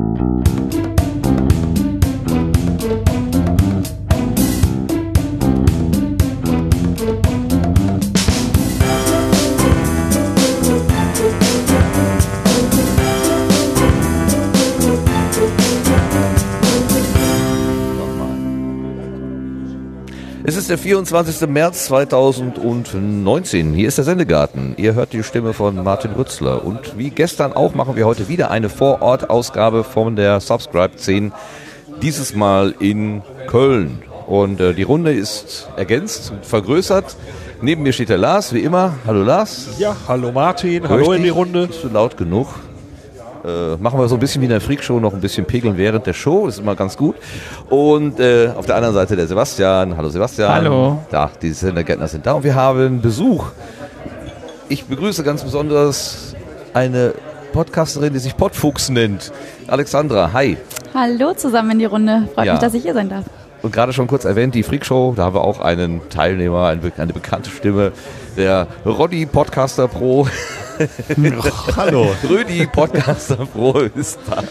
Thank you. Ist der 24. März 2019. Hier ist der Sendegarten. Ihr hört die Stimme von Martin Rützler. Und wie gestern auch machen wir heute wieder eine Vorortausgabe von der Subscribe 10. Dieses Mal in Köln. Und äh, die Runde ist ergänzt und vergrößert. Neben mir steht der Lars, wie immer. Hallo Lars. Ja, hallo Martin, Hör hallo in die? Runde. Bist du laut genug? Äh, machen wir so ein bisschen wie in der Freakshow, noch ein bisschen pegeln während der Show, ist immer ganz gut. Und äh, auf der anderen Seite der Sebastian. Hallo Sebastian. Hallo. Da, die Sendergärtner sind da und wir haben Besuch. Ich begrüße ganz besonders eine Podcasterin, die sich Podfuchs nennt. Alexandra, hi. Hallo zusammen in die Runde. Freut Ja. mich, dass ich hier sein darf. Und gerade schon kurz erwähnt, die Freakshow, da haben wir auch einen Teilnehmer, eine bekannte Stimme, der Roddy Podcaster Pro. Hallo. Rödi Podcaster Pro ist da.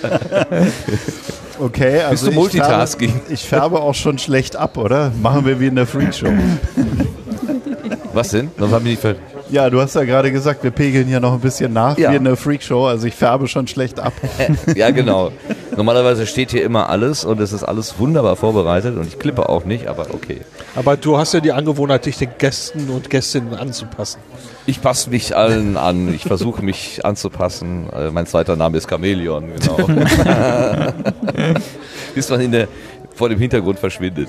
Okay, also du ich Multitasking? Färbe, ich färbe auch schon schlecht ab, oder? Machen wir wie in der Freakshow. Was denn? Sonst haben wir nicht Ja, du hast ja gerade gesagt, wir pegeln hier noch ein bisschen nach Ja. wie in der Freakshow. Also ich färbe schon schlecht ab. Ja, genau. Normalerweise steht hier immer alles und es ist alles wunderbar vorbereitet und ich klippe auch nicht, aber okay. Aber du hast ja die Angewohnheit, dich den Gästen und Gästinnen anzupassen. Ich passe mich allen an. Ich versuche mich anzupassen. Äh, mein zweiter Name ist Chamäleon, genau. Bis man in der, vor dem Hintergrund verschwindet.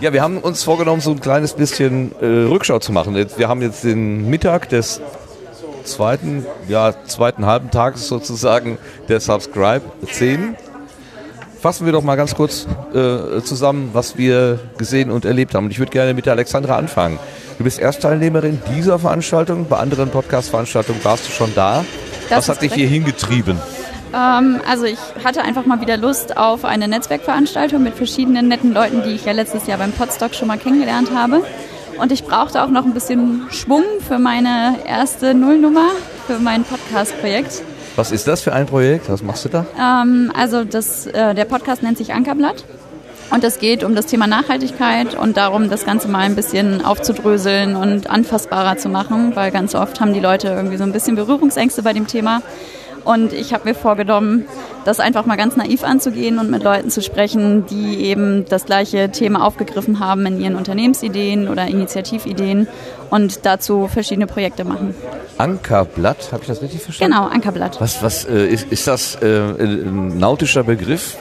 Ja, wir haben uns vorgenommen, so ein kleines bisschen äh, Rückschau zu machen. Wir haben jetzt den Mittag des zweiten, ja, zweiten halben Tages sozusagen der Subscribe 10. Fassen wir doch mal ganz kurz äh, zusammen, was wir gesehen und erlebt haben. Und ich würde gerne mit der Alexandra anfangen. Du bist Erstteilnehmerin dieser Veranstaltung. Bei anderen Podcast-Veranstaltungen warst du schon da. Das was hat dich hier hingetrieben? Ähm, also ich hatte einfach mal wieder Lust auf eine Netzwerkveranstaltung mit verschiedenen netten Leuten, die ich ja letztes Jahr beim Podstock schon mal kennengelernt habe. Und ich brauchte auch noch ein bisschen Schwung für meine erste Nullnummer, für mein Podcast-Projekt. Was ist das für ein Projekt? Was machst du da? Ähm, also das, äh, der Podcast nennt sich Ankerblatt. Und es geht um das Thema Nachhaltigkeit und darum, das Ganze mal ein bisschen aufzudröseln und anfassbarer zu machen, weil ganz oft haben die Leute irgendwie so ein bisschen Berührungsängste bei dem Thema. Und ich habe mir vorgenommen, das einfach mal ganz naiv anzugehen und mit Leuten zu sprechen, die eben das gleiche Thema aufgegriffen haben in ihren Unternehmensideen oder Initiativideen und dazu verschiedene Projekte machen. Ankerblatt, habe ich das richtig verstanden? Genau, Ankerblatt. Was, was äh, ist, ist das äh, ein nautischer Begriff?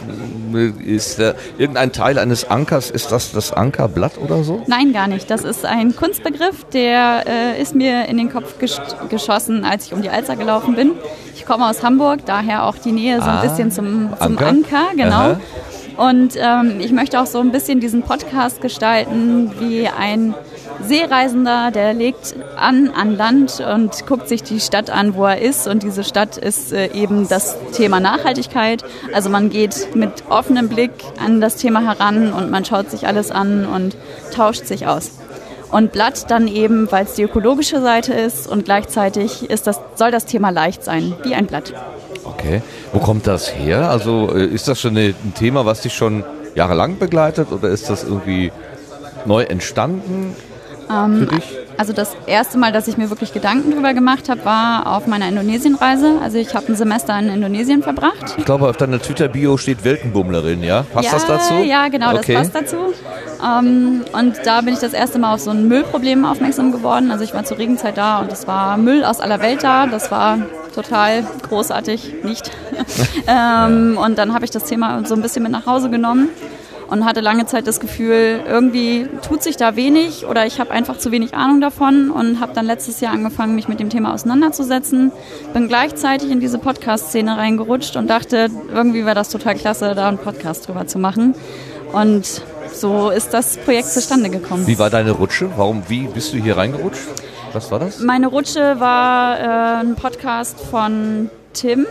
Ist der, irgendein Teil eines Ankers, ist das das Ankerblatt oder so? Nein, gar nicht. Das ist ein Kunstbegriff, der äh, ist mir in den Kopf gesch geschossen, als ich um die Alster gelaufen bin. Ich komme aus Hamburg, daher auch die Nähe so ein Ah, bisschen zum, zum Anker. Anker. genau. Aha. Und ähm, ich möchte auch so ein bisschen diesen Podcast gestalten wie ein Seereisender, der legt an an Land und guckt sich die Stadt an, wo er ist. Und diese Stadt ist äh, eben das Thema Nachhaltigkeit. Also man geht mit offenem Blick an das Thema heran und man schaut sich alles an und tauscht sich aus. Und Blatt dann eben, weil es die ökologische Seite ist und gleichzeitig ist das, soll das Thema leicht sein, wie ein Blatt. Okay. Wo kommt das her? Also äh, ist das schon ein Thema, was dich schon jahrelang begleitet oder ist das irgendwie neu entstanden für dich? Also das erste Mal, dass ich mir wirklich Gedanken drüber gemacht habe, war auf meiner Indonesienreise. Also ich habe ein Semester in Indonesien verbracht. Ich glaube, auf deiner Twitter-Bio steht Weltenbummlerin, ja? Passt ja, das dazu? Ja, genau, okay. das passt dazu. Ähm, und da bin ich das erste Mal auf so ein Müllproblem aufmerksam geworden. Also ich war zur Regenzeit da und es war Müll aus aller Welt da. Das war total großartig, nicht. ähm, und dann habe ich das Thema so ein bisschen mit nach Hause genommen und hatte lange Zeit das Gefühl, irgendwie tut sich da wenig oder ich habe einfach zu wenig Ahnung davon und habe dann letztes Jahr angefangen, mich mit dem Thema auseinanderzusetzen. Bin gleichzeitig in diese Podcast-Szene reingerutscht und dachte, irgendwie wäre das total klasse, da einen Podcast drüber zu machen. Und so ist das Projekt zustande gekommen. Wie war deine Rutsche? Warum, wie bist du hier reingerutscht? Was war das? Meine Rutsche war äh, ein Podcast von Tim,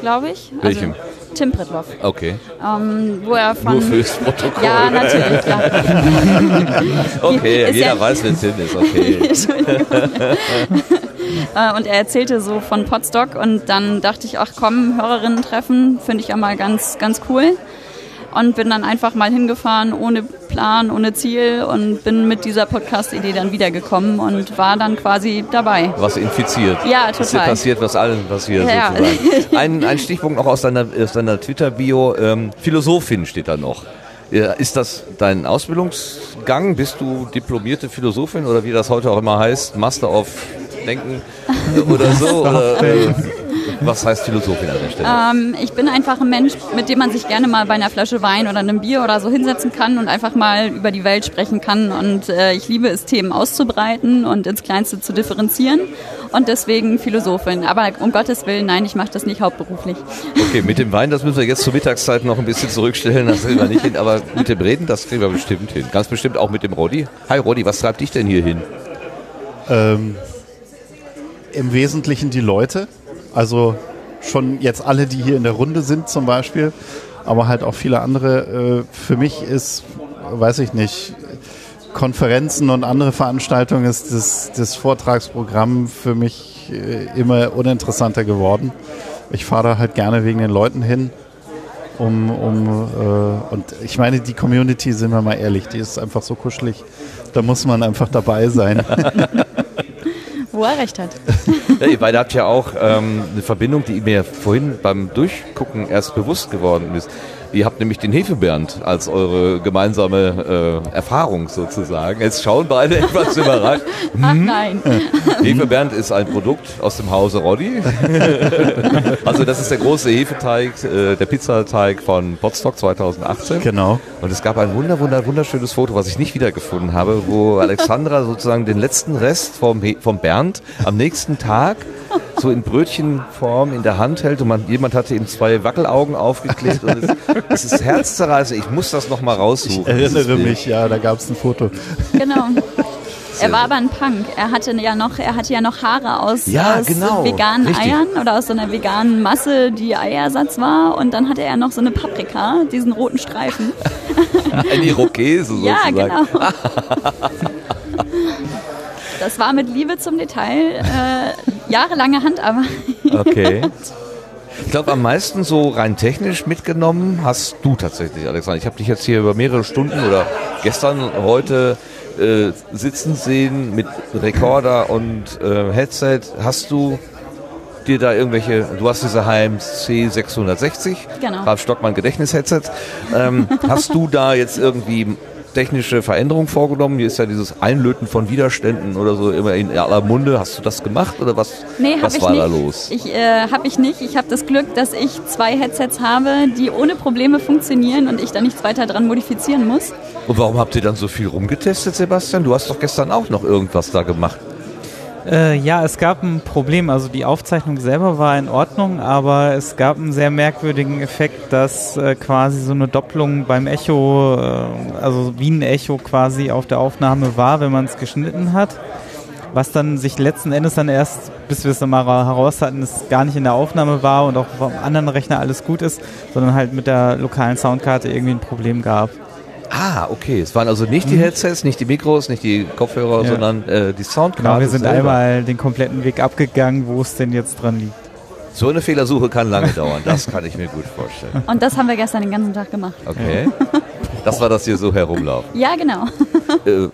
glaube ich. Also Welchem? Tim Pritloff. Okay. Ähm, wo er von Nur fürs Protokoll. Ja, natürlich, klar. Okay, Ist jeder ja- weiß, wer Tim ist. Okay. Entschuldigung. Äh, und er erzählte so von Podstock und dann dachte ich, ach komm, Hörerinnen treffen, finde ich ja mal ganz, ganz cool und bin dann einfach mal hingefahren ohne Plan, ohne Ziel und bin mit dieser Podcast-Idee dann wiedergekommen und war dann quasi dabei. Was infiziert. Ja, Was dir total. passiert, was allen passiert. Ja. Sozusagen. Ein, ein Stichpunkt noch aus deiner, aus deiner Twitter-Bio. Ähm, Philosophin steht da noch. Ist das dein Ausbildungsgang? Bist du diplomierte Philosophin oder wie das heute auch immer heißt, Master of Denken oder so? Oder, äh, was heißt Philosophin an der Stelle? Ähm, ich bin einfach ein Mensch, mit dem man sich gerne mal bei einer Flasche Wein oder einem Bier oder so hinsetzen kann und einfach mal über die Welt sprechen kann. Und äh, ich liebe es, Themen auszubreiten und ins Kleinste zu differenzieren. Und deswegen Philosophin. Aber um Gottes Willen, nein, ich mache das nicht hauptberuflich. Okay, mit dem Wein, das müssen wir jetzt zur Mittagszeit noch ein bisschen zurückstellen, das kriegen wir nicht hin. Aber mit dem Reden, das kriegen wir bestimmt hin. Ganz bestimmt auch mit dem Roddy. Hi Roddy, was treibt dich denn hier hin? Ähm, Im Wesentlichen die Leute. Also schon jetzt alle, die hier in der Runde sind zum Beispiel, aber halt auch viele andere. Äh, für mich ist, weiß ich nicht, Konferenzen und andere Veranstaltungen ist das, das Vortragsprogramm für mich äh, immer uninteressanter geworden. Ich fahre da halt gerne wegen den Leuten hin. Um, um, äh, und ich meine, die Community, sind wir mal ehrlich, die ist einfach so kuschelig. Da muss man einfach dabei sein. Wo er recht hat. Ja, ihr beide habt ja auch ähm, eine Verbindung, die mir vorhin beim Durchgucken erst bewusst geworden ist. Ihr habt nämlich den Hefebernd als eure gemeinsame äh, Erfahrung sozusagen. Jetzt schauen beide etwas überrascht. Ach nein. Hefebernd ist ein Produkt aus dem Hause Roddy. also das ist der große Hefeteig, äh, der Pizzateig von Potsdok 2018. genau. Und es gab ein wunder, wunder, wunderschönes Foto, was ich nicht wiedergefunden habe, wo Alexandra sozusagen den letzten Rest vom, He- vom Bernd am nächsten Tag so in Brötchenform in der Hand hält und man, jemand hatte ihm zwei Wackelaugen aufgeklebt und es, es ist herzzerreißend. Ich muss das nochmal raussuchen. Ich erinnere mich, ja, da gab es ein Foto. Genau. Er war aber ein Punk. Er hatte ja noch, er hatte ja noch Haare aus, Ja, aus genau. veganen Richtig. Eiern oder aus so einer veganen Masse, die Eiersatz war. Und dann hatte er noch so eine Paprika, diesen roten Streifen. Ein Irokese sozusagen. Ja, genau. Das war mit Liebe zum Detail äh, jahrelange Handarbeit. Okay. Ich glaube, am meisten so rein technisch mitgenommen hast du tatsächlich, Alexander. Ich habe dich jetzt hier über mehrere Stunden oder gestern, heute äh, sitzen sehen mit Rekorder und äh, Headset. Hast du dir da irgendwelche, du hast diese HMC 660, Genau. Ralf Stockmann Gedächtnis-Headset. Ähm, hast du da jetzt irgendwie technische Veränderungen vorgenommen? Hier ist ja dieses Einlöten von Widerständen oder so immer in aller Munde. Hast du das gemacht oder was, Nee, was war nicht. da los? Ich äh, habe ich nicht. Ich habe das Glück, dass ich zwei Headsets habe, die ohne Probleme funktionieren und ich da nichts weiter dran modifizieren muss. Und warum habt ihr dann so viel rumgetestet, Sebastian? Du hast doch gestern auch noch irgendwas da gemacht. Äh, ja, es gab ein Problem. Also die Aufzeichnung selber war in Ordnung, aber es gab einen sehr merkwürdigen Effekt, dass äh, quasi so eine Doppelung beim Echo, äh, also wie ein Echo quasi auf der Aufnahme war, wenn man es geschnitten hat. Was dann sich letzten Endes dann erst, bis wir es dann mal heraus hatten, es gar nicht in der Aufnahme war und auch vom anderen Rechner alles gut ist, sondern halt mit der lokalen Soundkarte irgendwie ein Problem gab. Ah, okay. Es waren also nicht die Headsets, nicht die Mikros, nicht die Kopfhörer, Ja. sondern äh, die Soundkarte. Genau, wir sind selber. einmal den kompletten Weg abgegangen, wo es denn jetzt dran liegt. So eine Fehlersuche kann lange dauern. Das kann ich mir gut vorstellen. Und das haben wir gestern den ganzen Tag gemacht. Okay. Das war das hier so herumlaufen. Ja, genau. Äh,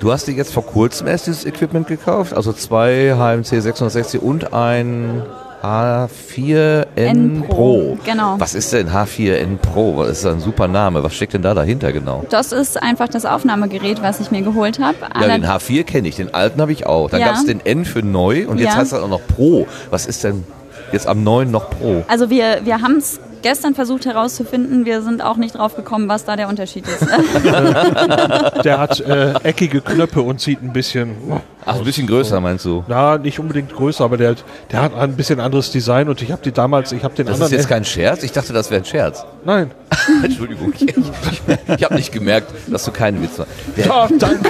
du hast dir jetzt vor kurzem erst dieses Equipment gekauft, also zwei HMC 660 und ein H4N N Pro. Pro, genau. Was ist denn H4N Pro? Das ist ein super Name. Was steckt denn da dahinter genau? Das ist einfach das Aufnahmegerät, was ich mir geholt habe. Ja, den H4 kenne ich, den alten habe ich auch. Dann Ja. gab es den N für neu und jetzt Ja. heißt er auch noch Pro. Was ist denn jetzt am neuen noch Pro? Also wir, wir haben es gestern versucht herauszufinden. Wir sind auch nicht drauf gekommen, was da der Unterschied ist. Der hat äh, eckige Knöpfe und sieht ein bisschen, Ach, ein bisschen größer meinst du? na, nicht unbedingt größer, aber der, der hat ein bisschen anderes Design und ich habe die damals, ich habe den Das ist anderen. jetzt kein Scherz? Ich dachte, das wäre ein Scherz. Nein. Entschuldigung, ich, ich, habe nicht gemerkt, dass du keinen Witz machst. Ah, danke.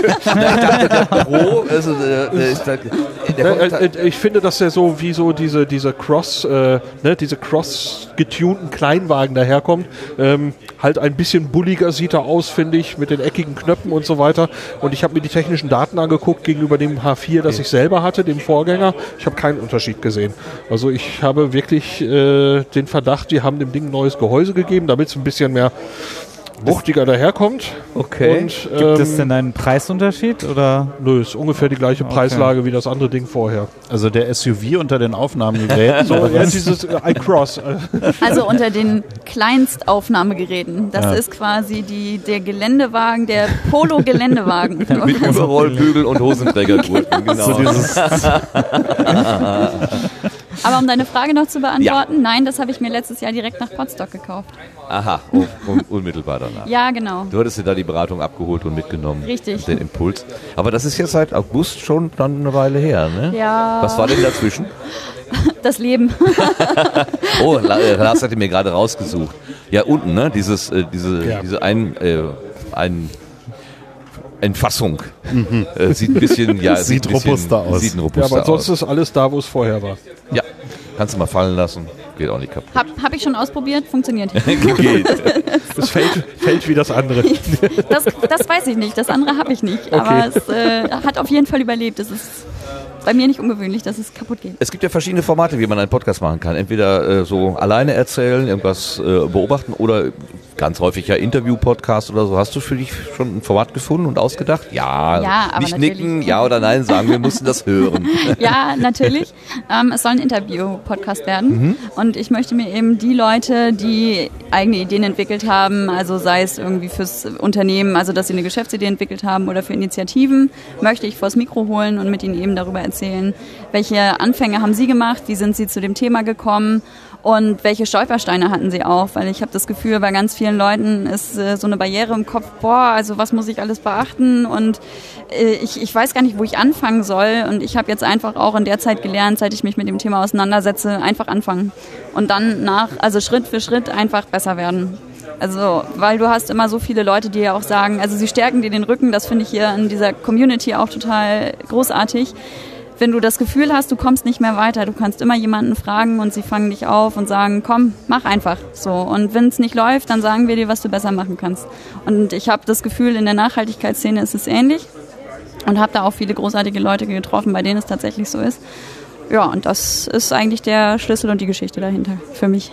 ist, ich finde, dass der so wie so diese, diese Cross, äh, ne, diese Cross getunten Kleinwagen daherkommt. Ähm, halt ein bisschen bulliger sieht er aus, finde ich, mit den eckigen Knöpfen und so weiter. Und ich habe mir die technischen Daten angeguckt gegenüber dem H4, das ich selber hatte, dem Vorgänger. Ich habe keinen Unterschied gesehen. Also ich habe wirklich äh, den Verdacht, die haben dem Ding ein neues Gehäuse gegeben, damit es ein bisschen mehr wuchtiger daherkommt. Okay. Und, Gibt es ähm, denn einen Preisunterschied oder? Nö, ist ungefähr die gleiche Preislage wie das andere Ding vorher. Also der SUV unter den Aufnahmegeräten. So, ja, dieses äh, iCross. Also unter den Kleinstaufnahmegeräten. Das ist quasi die, der Geländewagen, der Polo-Geländewagen. Mit Überrollbügel und Hosenträgergurten, genau. so dieses, Aber um deine Frage noch zu beantworten, nein, das habe ich mir letztes Jahr direkt nach Potsdok gekauft. Aha, un un unmittelbar danach. Ja, genau. Du hattest dir da die Beratung abgeholt und mitgenommen. Richtig. Den Impuls. Aber das ist jetzt seit August schon dann eine Weile her, ne? Ja. Was war denn dazwischen? Das Leben. Oh, äh, Lars hatte mir gerade rausgesucht. Ja, unten, ne? Dieses, äh, diese, Ja. diese ein, äh, ein Entfassung. Äh, sieht ein bisschen, ja, Sieht ein bisschen, robuster aus. Sieht ein Ja, robuster aber sonst aus. ist alles da, wo es vorher war. Ja, kannst du mal fallen lassen. Geht auch nicht kaputt. Hab, hab ich schon ausprobiert, funktioniert. Geht. Es fällt, fällt wie das andere. Das, das weiß ich nicht, das andere habe ich nicht. Aber Okay. es äh, hat auf jeden Fall überlebt. Es ist bei mir nicht ungewöhnlich, dass es kaputt geht. Es gibt ja verschiedene Formate, wie man einen Podcast machen kann. Entweder äh, so alleine erzählen, irgendwas äh, beobachten oder ganz häufig ja Interview-Podcast oder so. Hast du für dich schon ein Format gefunden und ausgedacht? Ja, Ja, aber nicht natürlich. nicken, ja oder nein sagen, wir mussten das hören. Ja, natürlich. Ähm, es soll ein Interview-Podcast werden. Mhm. Und ich möchte mir eben die Leute, die eigene Ideen entwickelt haben, also sei es irgendwie fürs Unternehmen, also dass sie eine Geschäftsidee entwickelt haben oder für Initiativen, möchte ich vors Mikro holen und mit ihnen eben darüber erzählen, welche Anfänge haben sie gemacht, wie sind sie zu dem Thema gekommen und welche Stolpersteine hatten sie auch? Weil ich habe das Gefühl, bei ganz vielen Leuten ist äh, so eine Barriere im Kopf, boah, also was muss ich alles beachten? Und äh, ich, ich weiß gar nicht, wo ich anfangen soll. Und ich habe jetzt einfach auch in der Zeit gelernt, seit ich mich mit dem Thema auseinandersetze, einfach anfangen. Und dann nach, also Schritt für Schritt einfach besser werden. Also, weil du hast immer so viele Leute, die ja auch sagen, also sie stärken dir den Rücken, das finde ich hier in dieser Community auch total großartig wenn du das Gefühl hast, du kommst nicht mehr weiter, du kannst immer jemanden fragen und sie fangen dich auf und sagen, komm, mach einfach so. Und wenn es nicht läuft, dann sagen wir dir, was du besser machen kannst. Und ich habe das Gefühl, in der Nachhaltigkeitsszene ist es ähnlich und habe da auch viele großartige Leute getroffen, bei denen es tatsächlich so ist. Ja, und das ist eigentlich der Schlüssel und die Geschichte dahinter für mich.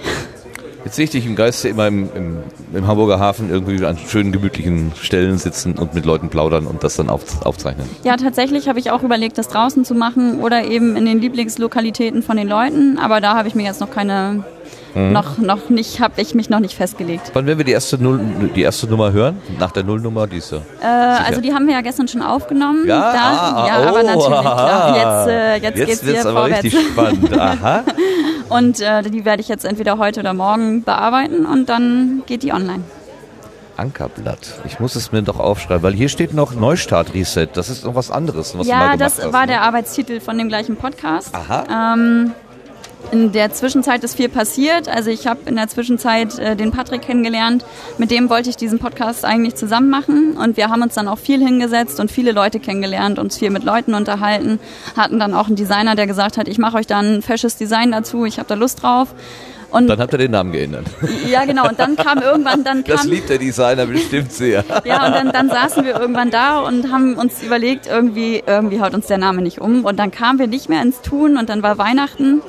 Jetzt sehe ich dich im Geiste immer im, im, im Hamburger Hafen irgendwie an schönen, gemütlichen Stellen sitzen und mit Leuten plaudern und das dann auf, aufzeichnen. Ja, tatsächlich habe ich auch überlegt, das draußen zu machen oder eben in den Lieblingslokalitäten von den Leuten, aber da habe ich mir jetzt noch keine, noch, noch nicht, habe ich mich noch nicht festgelegt. Wann werden wir die erste, Null, die erste Nummer hören? Nach der Nullnummer, die ist ja. Äh, also die haben wir ja gestern schon aufgenommen. Ja, da, ah, ja oh, aber natürlich. Klar. Jetzt, äh, jetzt, Jetzt geht's hier aber vorwärts. richtig spannend. Aha. Und äh, die werde ich jetzt entweder heute oder morgen bearbeiten und dann geht die online. Ankerblatt. Ich muss es mir doch aufschreiben, weil hier steht noch Neustart Reset. Das ist noch was anderes, was du mal ja, gemacht das hast. war ne? der Arbeitstitel von dem gleichen Podcast. Aha. Ähm, in der Zwischenzeit ist viel passiert. Also ich habe in der Zwischenzeit äh, den Patrick kennengelernt. Mit dem wollte ich diesen Podcast eigentlich zusammen machen. Und wir haben uns dann auch viel hingesetzt und viele Leute kennengelernt, uns viel mit Leuten unterhalten. Hatten dann auch einen Designer, der gesagt hat, ich mache euch dann ein fesches Design dazu, ich habe da Lust drauf. Und Dann habt ihr den Namen geändert. ja, genau. Und dann kam irgendwann, dann Das kam, liebt der Designer bestimmt sehr. ja, und dann, dann saßen wir irgendwann da und haben uns überlegt, irgendwie, irgendwie haut uns der Name nicht um. Und dann kamen wir nicht mehr ins Tun und dann war Weihnachten.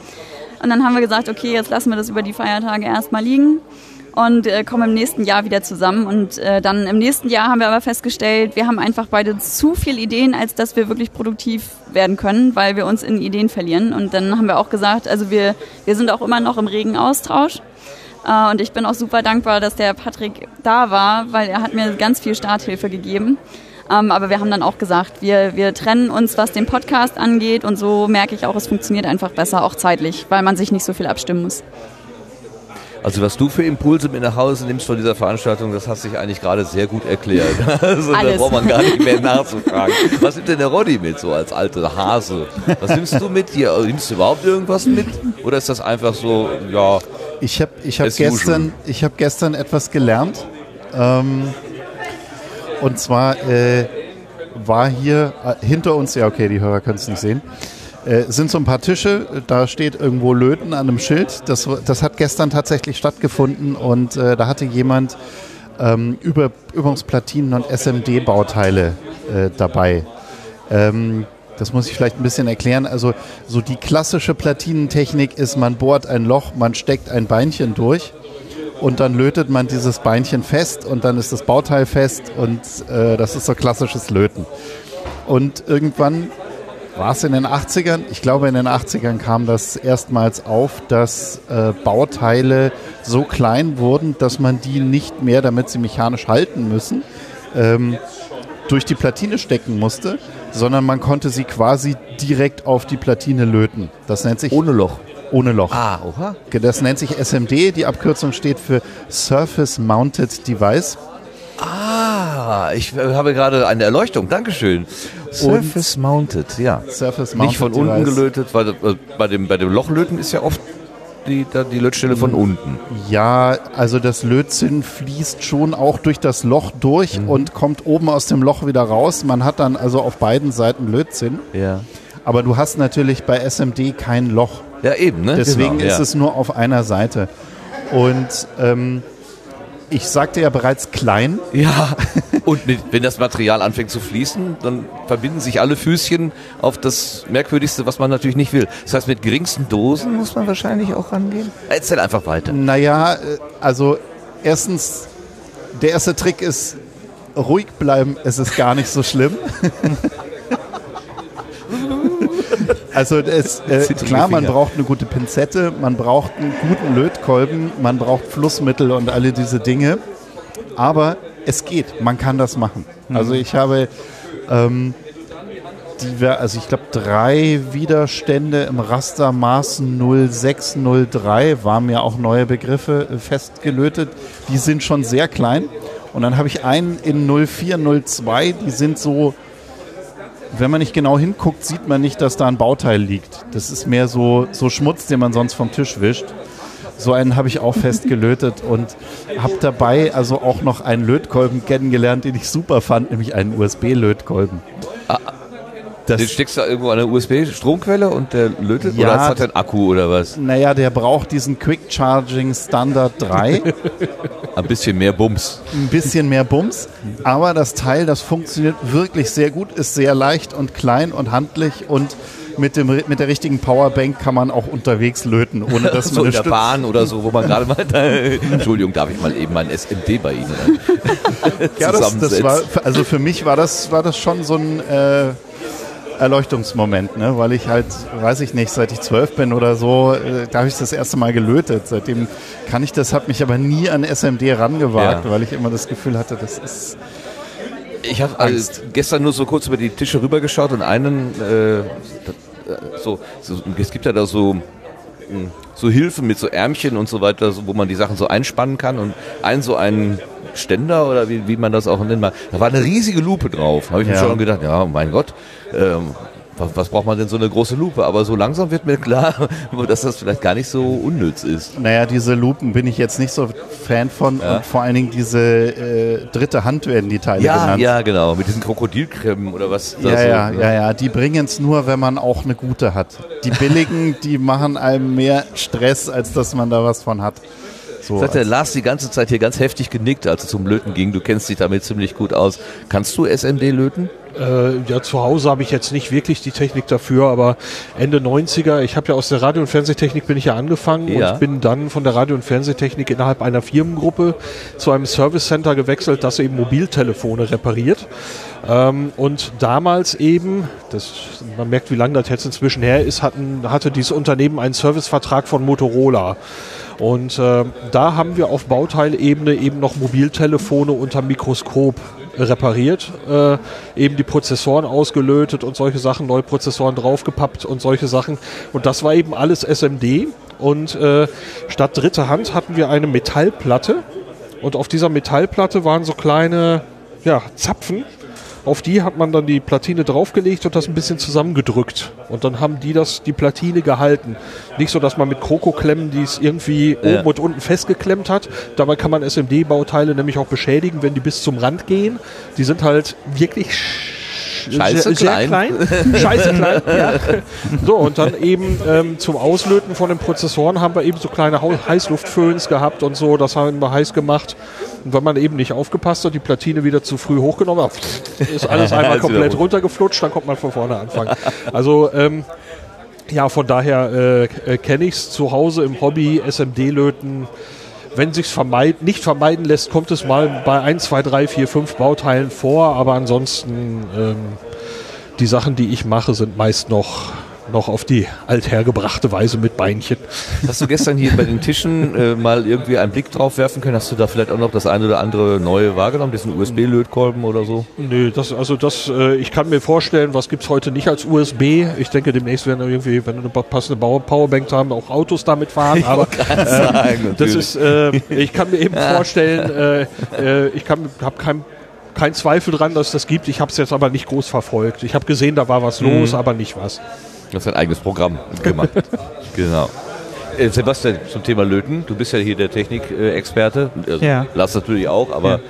Und dann haben wir gesagt, okay, jetzt lassen wir das über die Feiertage erstmal liegen und äh, kommen im nächsten Jahr wieder zusammen. Und äh, dann im nächsten Jahr haben wir aber festgestellt, wir haben einfach beide zu viel Ideen, als dass wir wirklich produktiv werden können, weil wir uns in Ideen verlieren. Und dann haben wir auch gesagt, also wir, wir sind auch immer noch im regen Austausch. Äh, Und ich bin auch super dankbar, dass der Patrick da war, weil er hat mir ganz viel Starthilfe gegeben. Ähm, aber wir haben dann auch gesagt, wir, wir trennen uns, was den Podcast angeht. Und so merke ich auch, es funktioniert einfach besser, auch zeitlich, weil man sich nicht so viel abstimmen muss. Also was du für Impulse mit nach Hause nimmst von dieser Veranstaltung, das hast dich eigentlich gerade sehr gut erklärt. Also da Alles. braucht man gar nicht mehr nachzufragen. Was nimmt denn der Roddy mit so als alter Hase? Was nimmst du mit dir? Also, Nimmst du überhaupt irgendwas mit? Oder ist das einfach so, ja, Ich habe ich hab gestern, ich hab gestern etwas gelernt. Ähm, und zwar äh, war hier äh, hinter uns, ja okay, die Hörer können es nicht sehen, äh, sind so ein paar Tische, da steht irgendwo Löten an einem Schild. Das, das hat gestern tatsächlich stattgefunden und äh, da hatte jemand ähm, Über, Übungsplatinen und SMD-Bauteile äh, dabei. Ähm, das muss ich vielleicht ein bisschen erklären. Also so die klassische Platinentechnik ist, man bohrt ein Loch, man steckt ein Beinchen durch und dann lötet man dieses Beinchen fest und dann ist das Bauteil fest und äh, das ist so klassisches Löten. Und irgendwann war es in den 80ern, ich glaube in den 80ern kam das erstmals auf, dass äh, Bauteile so klein wurden, dass man die nicht mehr, damit sie mechanisch halten müssen, ähm, durch die Platine stecken musste, sondern man konnte sie quasi direkt auf die Platine löten. Das nennt sich Ohne Loch. Ohne Loch. Ah, oha. Das nennt sich SMD. Die Abkürzung steht für Surface Mounted Device. Ah, ich habe gerade eine Erleuchtung. Dankeschön. Surface Mounted, ja. Surface Mounted Nicht von Device. unten gelötet, weil äh, bei dem, bei dem Lochlöten ist ja oft die, da die Lötstelle von unten. Ja, also das Lötzinn fließt schon auch durch das Loch durch Mhm. und kommt oben aus dem Loch wieder raus. Man hat dann also auf beiden Seiten Lötzinn. Ja. Aber du hast natürlich bei SMD kein Loch. Ja, eben, ne? Deswegen Genau, ist ja. es nur auf einer Seite. Und ähm, ich sagte ja bereits klein. Ja, und wenn das Material anfängt zu fließen, dann verbinden sich alle Füßchen auf das Merkwürdigste, was man natürlich nicht will. Das heißt, mit geringsten Dosen muss man wahrscheinlich auch rangehen. Erzähl einfach weiter. Naja, äh, also erstens, der erste Trick ist ruhig bleiben, es ist gar nicht so schlimm. Also es, äh, klar, man braucht eine gute Pinzette, man braucht einen guten Lötkolben, man braucht Flussmittel und alle diese Dinge. Aber es geht, man kann das machen. Also ich habe ähm, die, also ich glaube drei Widerstände im Rastermaß 0603 waren mir auch neue Begriffe festgelötet. Die sind schon sehr klein. Und dann habe ich einen in 0402, die sind so, wenn man nicht genau hinguckt, sieht man nicht, dass da ein Bauteil liegt. Das ist mehr so, so Schmutz, den man sonst vom Tisch wischt. So einen habe ich auch festgelötet und habe dabei also auch noch einen Lötkolben kennengelernt, den ich super fand, nämlich einen USB-Lötkolben. Das, Den steckst du irgendwo an der USB-Stromquelle und der lötet? Ja, oder hat er einen Akku oder was? naja, der braucht diesen Quick Charging Standard 3, Ein bisschen mehr Bums. ein bisschen mehr Bums, aber das Teil, das funktioniert wirklich sehr gut, ist sehr leicht und klein und handlich und mit, dem, mit der richtigen Powerbank kann man auch unterwegs löten, ohne dass so man in der Stütz- Bahn oder so, wo man gerade mal... Entschuldigung, darf ich mal eben mein SMD bei Ihnen Ja, das, das war, also für mich war das, war das schon so ein äh, Erleuchtungsmoment, ne? weil ich halt, weiß ich nicht, seit ich zwölf bin oder so, äh, da habe ich das erste Mal gelötet. Seitdem kann ich das, habe mich aber nie an SMD rangewagt, Ja. weil ich immer das Gefühl hatte, das ist Ich habe also gestern nur so kurz über die Tische rübergeschaut und einen, äh, so, so, es gibt ja da so, mh, so Hilfen mit so Ärmchen und so weiter, so, wo man die Sachen so einspannen kann und ein so ein Ständer oder wie, wie man das auch nennt, da war eine riesige Lupe drauf. Habe ich mir schon gedacht, ja, mein Gott, ähm, was, braucht man denn so eine große Lupe? Aber so langsam wird mir klar, dass das vielleicht gar nicht so unnütz ist. Naja, diese Lupen bin ich jetzt nicht so Fan von Ja. und vor allen Dingen diese äh, dritte Hand werden die Teile Ja, genannt. ja, genau, mit diesen Krokodilkrebben oder was. da Ja, so, ja, ne? ja, ja, die bringen es nur, wenn man auch eine gute hat. Die billigen, die machen einem mehr Stress, als dass man da was von hat. So, hat der Lars die ganze Zeit hier ganz heftig genickt, als es zum Löten ging. Du kennst dich damit ziemlich gut aus. Kannst du SMD löten? Äh, ja, zu Hause habe ich jetzt nicht wirklich die Technik dafür, aber Ende 90er, ich habe ja aus der Radio- und Fernsehtechnik bin ich ja angefangen Ja. und bin dann von der Radio- und Fernsehtechnik innerhalb einer Firmengruppe zu einem Service Center gewechselt, das eben Mobiltelefone repariert. Ähm, und damals eben, das, man merkt, wie lange das jetzt inzwischen her ist, hatten, hatte dieses Unternehmen einen Servicevertrag von Motorola. Und äh, da haben wir auf Bauteilebene eben noch Mobiltelefone unter Mikroskop repariert, äh, eben die Prozessoren ausgelötet und solche Sachen, neue Prozessoren draufgepappt und solche Sachen. Und das war eben alles SMD. Und äh, statt dritte Hand hatten wir eine Metallplatte. Und auf dieser Metallplatte waren so kleine ja, Zapfen. Auf die hat man dann die Platine draufgelegt und das ein bisschen zusammengedrückt. Und dann haben die das, die Platine gehalten. Nicht so, dass man mit Krokoklemmen die es irgendwie Ja. oben und unten festgeklemmt hat. Dabei kann man SMD-Bauteile nämlich auch beschädigen, wenn die bis zum Rand gehen. Die sind halt wirklich Scheiße sehr, klein. klein. Scheiße klein, ja. So, und dann eben ähm, zum Auslöten von den Prozessoren haben wir eben so kleine Heißluftföhns gehabt und so, das haben wir heiß gemacht. Und wenn man eben nicht aufgepasst hat, die Platine wieder zu früh hochgenommen hat, ist alles einmal komplett runtergeflutscht, dann kommt man von vorne anfangen. Also, ähm, ja, von daher äh, äh, kenne ich es zu Hause im Hobby, SMD-Löten. Wenn sich's vermeid nicht vermeiden lässt, kommt es mal bei 1, 2, 3, 4, 5 Bauteilen vor, aber ansonsten ähm, die Sachen, die ich mache, sind meist noch, noch auf die althergebrachte Weise mit Beinchen. Hast du gestern hier bei den Tischen äh, mal irgendwie einen Blick drauf werfen können? Hast du da vielleicht auch noch das eine oder andere neue wahrgenommen? Diesen USB-Lötkolben oder so? Nö, das, also das, äh, ich kann mir vorstellen, was gibt's heute nicht als USB. Ich denke, demnächst werden irgendwie, wenn wir eine passende Powerbank haben, auch Autos damit fahren. Aber Sagen, Das ist, äh, ich kann mir eben vorstellen, äh, äh, ich kann, habe kein, kein Zweifel dran, dass es das gibt. Ich habe es jetzt aber nicht groß verfolgt. Ich habe gesehen, da war was los, aber nicht was. Du hast ein eigenes Programm gemacht. genau. Äh, Sebastian, zum Thema Löten. Du bist ja hier der Technikexperte. Also, Ja. Lars natürlich auch, aber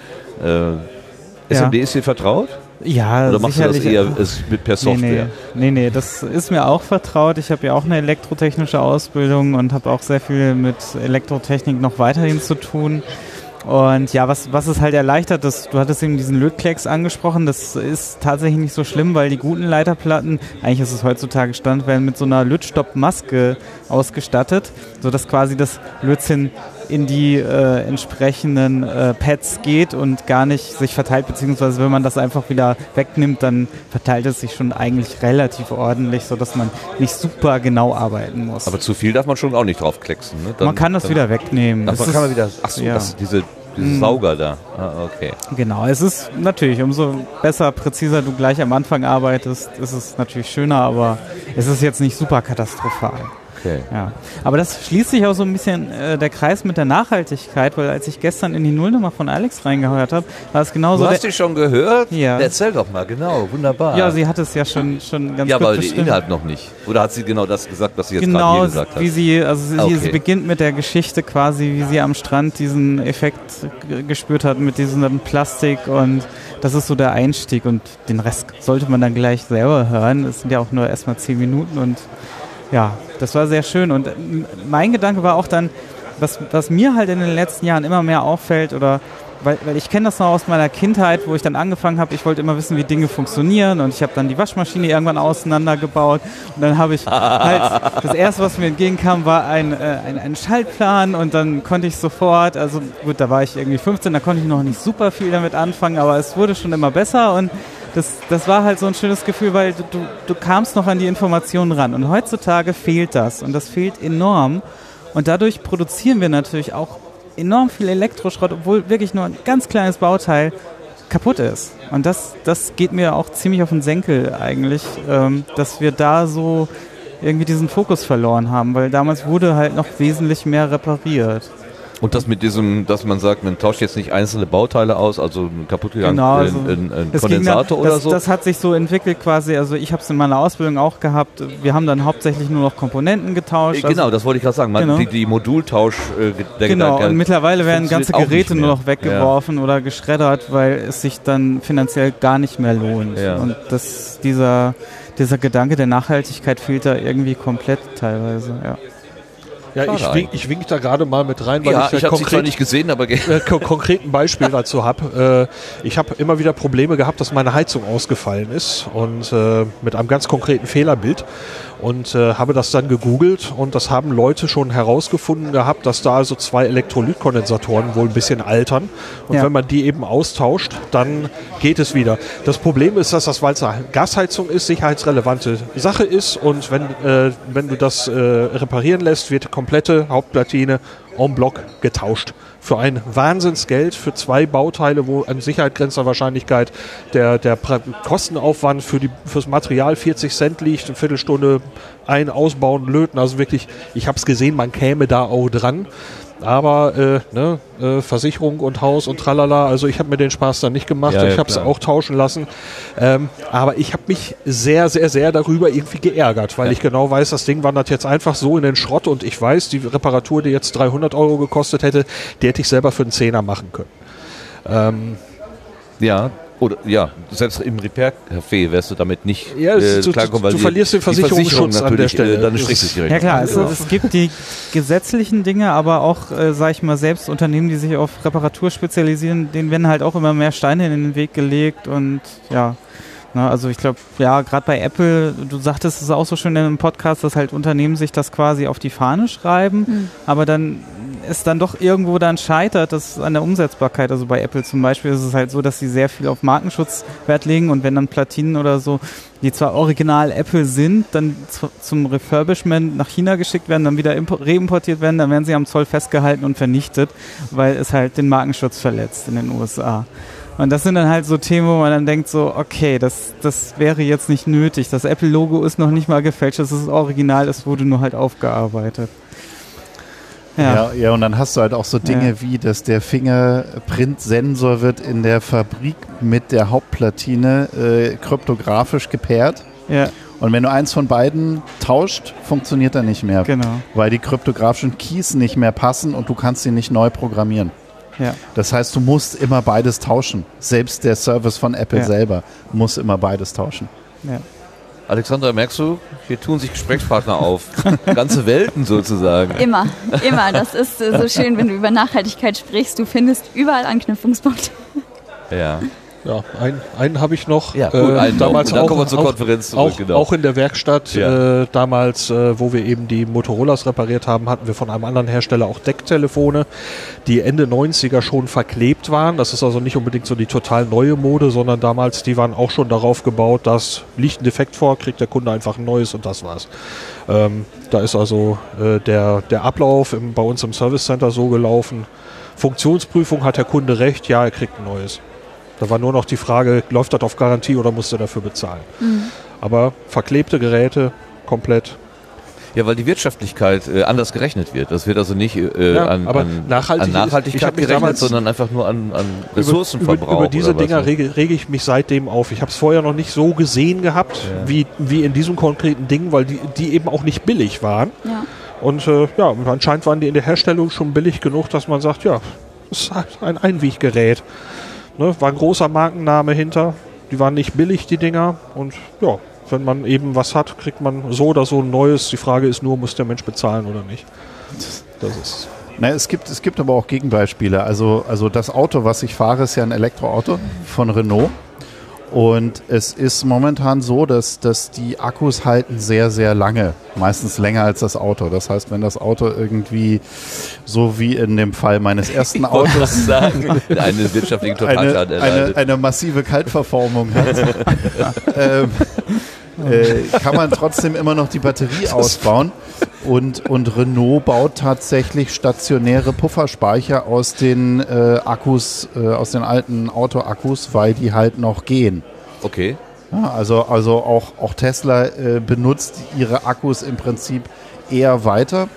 äh, SMD ist dir vertraut? Ja, Oder machst du das eher es mit per Software? Nee, nee, nee, das ist mir auch vertraut. Ich habe ja auch eine elektrotechnische Ausbildung und habe auch sehr viel mit Elektrotechnik noch weiterhin zu tun. Und ja, was, was es halt erleichtert, das, du hattest eben diesen Lötklecks angesprochen, das ist tatsächlich nicht so schlimm, weil die guten Leiterplatten, eigentlich ist es heutzutage Stand, werden mit so einer Lötstoppmaske ausgestattet, sodass quasi das Lötzinn in die äh, entsprechenden äh, Pads geht und gar nicht sich verteilt, beziehungsweise wenn man das einfach wieder wegnimmt, dann verteilt es sich schon eigentlich relativ ordentlich, sodass man nicht super genau arbeiten muss. Aber zu viel darf man schon auch nicht drauf klecksen. Ne? Dann- man kann das wieder wegnehmen. Ach, Es man ist- kann man wieder. Ach so, ja. das, diese, diese Sauger da. Ah, okay. Genau, es ist natürlich, umso besser, präziser du gleich am Anfang arbeitest, ist es natürlich schöner, aber es ist jetzt nicht super katastrophal. Okay. Ja. Aber das schließt sich auch so ein bisschen äh, der Kreis mit der Nachhaltigkeit, weil als ich gestern in die Nullnummer von Alex reingehört habe, war es genauso. Du hast die schon gehört? Ja. Erzähl doch mal, genau, wunderbar. ja, sie hat es ja schon, schon ganz ja, aber den bestimmt. Inhalt noch nicht. Oder hat sie genau das gesagt, was sie jetzt gerade Genau, hier gesagt hat? wie sie, also sie, Okay. sie beginnt mit der Geschichte quasi, wie sie am Strand diesen Effekt gespürt hat mit diesem Plastik und das ist so der Einstieg und den Rest sollte man dann gleich selber hören. Es sind ja auch nur erstmal zehn Minuten und ja, das war sehr schön. Und mein Gedanke war auch dann, was, was mir halt in den letzten Jahren immer mehr auffällt oder weil, weil ich kenne das noch aus meiner Kindheit, wo ich dann angefangen habe, ich wollte immer wissen, wie Dinge funktionieren und ich habe dann die Waschmaschine irgendwann auseinandergebaut und dann habe ich halt, das erste, was mir entgegenkam, war ein, äh, ein, ein Schaltplan und dann konnte ich sofort, also gut, da war ich irgendwie 15, da konnte ich noch nicht super viel damit anfangen, aber es wurde schon immer besser und das, das war halt so ein schönes Gefühl, weil du, du, du kamst noch an die Informationen ran und heutzutage fehlt das und das fehlt enorm und dadurch produzieren wir natürlich auch enorm viel Elektroschrott, obwohl wirklich nur ein ganz kleines Bauteil kaputt ist. Und das, das geht mir auch ziemlich auf den Senkel eigentlich, ähm, dass wir da so irgendwie diesen Fokus verloren haben, weil damals wurde halt noch wesentlich mehr repariert. Und das mit diesem, dass man sagt, man tauscht jetzt nicht einzelne Bauteile aus, also ein kaputtgegangen Genau, also ein, ein, Kondensator dann, oder das, so. Das hat sich so entwickelt quasi, also ich habe es in meiner Ausbildung auch gehabt, wir haben dann hauptsächlich nur noch Komponenten getauscht. Äh, genau, also, das wollte ich gerade sagen. Man, Genau. die, die Modultausch, äh, Genau, und mittlerweile werden ganze Geräte nur noch weggeworfen oder geschreddert, weil es sich dann finanziell gar nicht mehr lohnt. Ja. Und das, dieser, dieser Gedanke der Nachhaltigkeit fehlt da irgendwie komplett teilweise. Ja. Ja, ich wink, ich wink da gerade mal mit rein, weil Ja, ich, ja ich habe sie zwar konkret, nicht gesehen, aber äh, ko konkret ein Beispiel dazu habe. Äh, ich habe immer wieder Probleme gehabt, dass meine Heizung ausgefallen ist und äh, mit einem ganz konkreten Fehlerbild und äh, habe das dann gegoogelt und das haben Leute schon herausgefunden gehabt, dass da also zwei Elektrolytkondensatoren wohl ein bisschen altern und Ja. wenn man die eben austauscht, dann geht es wieder. Das Problem ist, dass das, weil es eine Gasheizung ist, sicherheitsrelevante Sache ist und wenn, äh, wenn du das äh, reparieren lässt, wird die komplette Hauptplatine en bloc getauscht. Für ein Wahnsinnsgeld, für zwei Bauteile, wo an Sicherheit grenzender Wahrscheinlichkeit der, der Kostenaufwand für fürs Material 40 Cent liegt, eine Viertelstunde ein, ausbauen, löten. Also wirklich, ich habe es gesehen, man käme da auch dran. Aber äh, ne, äh, Versicherung und Haus und tralala, also ich habe mir den Spaß dann nicht gemacht. Ja, ja, ich habe es auch tauschen lassen. Ähm, aber ich habe mich sehr, sehr, sehr darüber irgendwie geärgert, weil Ja. ich genau weiß, das Ding wandert jetzt einfach so in den Schrott und ich weiß, die Reparatur, die jetzt 300 Euro gekostet hätte, die hätte ich selber für einen Zehner machen können. Ähm, ja, Oder ja, selbst im Repair-Café wärst du damit nicht Ja, du- klarkommen, weil du die- verlierst den die Versicherung Versicherungsschutz an der Stelle. Äh, Strich ist- direkt. Ja klar, es, Ja. es gibt die gesetzlichen Dinge, aber auch, äh, sag ich mal, selbst Unternehmen, die sich auf Reparatur spezialisieren, denen werden halt auch immer mehr Steine in den Weg gelegt und ja. Na, also ich glaube, ja, gerade bei Apple, du sagtest es auch so schön in einem Podcast, dass halt Unternehmen sich das quasi auf die Fahne schreiben, Mhm. aber dann es dann doch irgendwo dann scheitert, das an der Umsetzbarkeit. Also bei Apple zum Beispiel ist es halt so, dass sie sehr viel auf Markenschutz Wert legen und wenn dann Platinen oder so, die zwar original Apple sind, dann zu, zum Refurbishment nach China geschickt werden, dann wieder impo- reimportiert werden, dann werden sie am Zoll festgehalten und vernichtet, weil es halt den Markenschutz verletzt in den USA. Und das sind dann halt so Themen, wo man dann denkt so, okay, das, das wäre jetzt nicht nötig. Das Apple-Logo ist noch nicht mal gefälscht, das ist original, es wurde nur halt aufgearbeitet. Ja. Ja, ja, und dann hast du halt auch so Dinge Ja. wie, dass der Fingerprint-Sensor wird in der Fabrik mit der Hauptplatine äh, kryptografisch gepaart. ja, Und wenn du eins von beiden tauscht, funktioniert er nicht mehr. genau. Weil die kryptografischen Keys nicht mehr passen und du kannst sie nicht neu programmieren. Ja. Das heißt, du musst immer beides tauschen. Selbst der Service von Apple Ja. selber muss immer beides tauschen. Ja. Alexandra, merkst du, hier tun sich Gesprächspartner auf. Ganze Welten sozusagen. Immer, immer. Das ist äh, so schön, wenn du über Nachhaltigkeit sprichst. Du findest überall Anknüpfungspunkte. Ja. Ja, einen, einen habe ich noch. Ja, gut, einen noch. damals Und dann auch, kommen wir zur Konferenz zurück, Auch, genau. auch in der Werkstatt, Ja. äh, damals, äh, wo wir eben die Motorolas repariert haben, hatten wir von einem anderen Hersteller auch Decktelefone, die Ende 90er schon verklebt waren. Das ist also nicht unbedingt so die total neue Mode, sondern damals, die waren auch schon darauf gebaut, dass liegt ein Defekt vor, kriegt der Kunde einfach ein neues und das war's. Ähm, da ist also äh, der, der Ablauf im, bei uns im Service Center so gelaufen. Funktionsprüfung hat der Kunde recht, ja, er kriegt ein neues. Da war nur noch die Frage, läuft das auf Garantie oder muss er dafür bezahlen? Aber verklebte Geräte komplett. Ja, weil die Wirtschaftlichkeit äh, anders gerechnet wird. Das wird also nicht äh, Ja, an, aber an, nachhaltig an ist- ich Nachhaltigkeit mich gerechnet, sondern einfach nur an, an Über, Ressourcenverbrauch. über, über diese Dinger rege, rege ich mich seitdem auf. Ich habe es vorher noch nicht so gesehen gehabt, Ja. wie, wie in diesem konkreten Ding, weil die, die eben auch nicht billig waren. Ja. Und äh, ja, anscheinend waren die in der Herstellung schon billig genug, dass man sagt, ja, das ist halt ein Einweggerät. Ne, war ein großer Markenname hinter. Die waren nicht billig, die Dinger. Und ja, wenn man eben was hat, kriegt man so oder so ein neues. Die Frage ist nur, muss der Mensch bezahlen oder nicht? Das ist. Na, es, gibt, es gibt aber auch Gegenbeispiele. Also, also das Auto, was ich fahre, ist ja ein Elektroauto von Renault. Und es ist momentan so, dass, dass die Akkus halten sehr, sehr lange. Meistens länger als das Auto. Das heißt, wenn das Auto irgendwie, so wie in dem Fall meines ersten Autos, sagen. Eine wirtschaftliche eine, Totalschaden eine, eine massive Kaltverformung hat, ähm, äh, kann man trotzdem immer noch die Batterie ausbauen. Und, und Renault baut tatsächlich stationäre Pufferspeicher aus den äh, Akkus, äh, aus den alten Autoakkus, weil die halt noch gehen. Okay. Ja, also, also auch, auch Tesla äh, benutzt ihre Akkus im Prinzip eher weiter,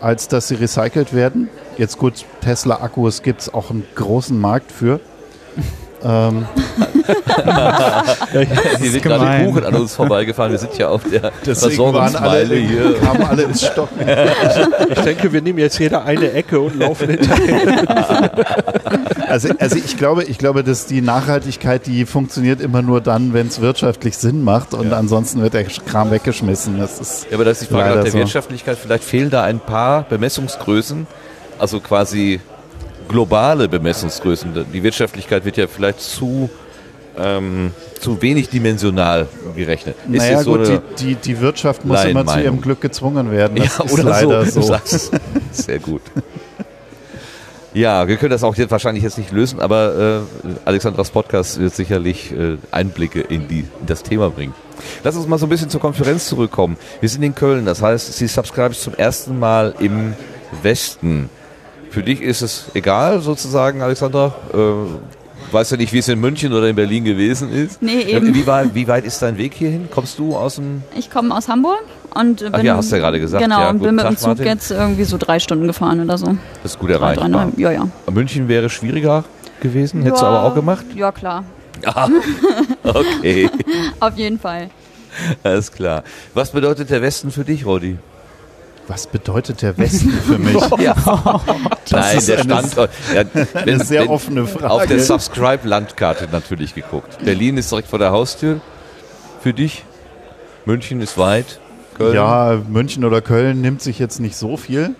als dass sie recycelt werden. Jetzt gut, Tesla-Akkus gibt es auch einen großen Markt für. Ähm, Hier sind gerade. Kuchen an uns vorbeigefahren. Wir sind ja auf der Versorgungsmeile hier. kamen alle ins Stocken. Ich denke, wir nehmen jetzt jeder eine Ecke und laufen hinterher. Also, also ich glaube, ich glaube, dass die Nachhaltigkeit, die funktioniert immer nur dann, wenn es wirtschaftlich Sinn macht und ansonsten wird der Kram weggeschmissen. Das ist Ja, aber das ist die Frage nach der so. Wirtschaftlichkeit. Vielleicht fehlen da ein paar Bemessungsgrößen, also quasi globale Bemessungsgrößen. Die Wirtschaftlichkeit wird ja vielleicht zu, ähm, zu wenig dimensional gerechnet. Ist naja so gut, die, die, die Wirtschaft muss immer zu ihrem Glück gezwungen werden. Das ja, ist oder leider so. so. Sehr gut. Ja, wir können das auch jetzt wahrscheinlich jetzt nicht lösen, aber äh, Alexandras Podcast wird sicherlich äh, Einblicke in, die, in das Thema bringen. Lass uns mal so ein bisschen zur Konferenz zurückkommen. Wir sind in Köln, das heißt, Sie subscribe zum ersten Mal im Westen. Für dich ist es egal sozusagen, Alexandra? Äh, weißt du nicht, wie es in München oder in Berlin gewesen ist? Nee, eben. Wie, weit, wie weit ist dein Weg hierhin? Kommst du aus dem... Ich komme aus Hamburg und bin, Ach ja, hast du ja gerade gesagt. Genau, Ja, und bin mit dem Zug Martin. jetzt irgendwie so drei Stunden gefahren oder so. Das ist gut dreieinhalb, ja, ja. München wäre schwieriger gewesen, hättest du ja, aber auch gemacht? Ja, klar. Okay, Auf jeden Fall. alles klar. Was bedeutet der Westen für dich, Rodi? Was bedeutet der Westen für mich? Ja. Nein, der Standort. Ja, eine sehr offene Frage. Auf der Subscribe-Landkarte natürlich geguckt. Berlin ist direkt vor der Haustür für dich. München ist weit. Köln. Ja, München oder Köln nimmt sich jetzt nicht so viel.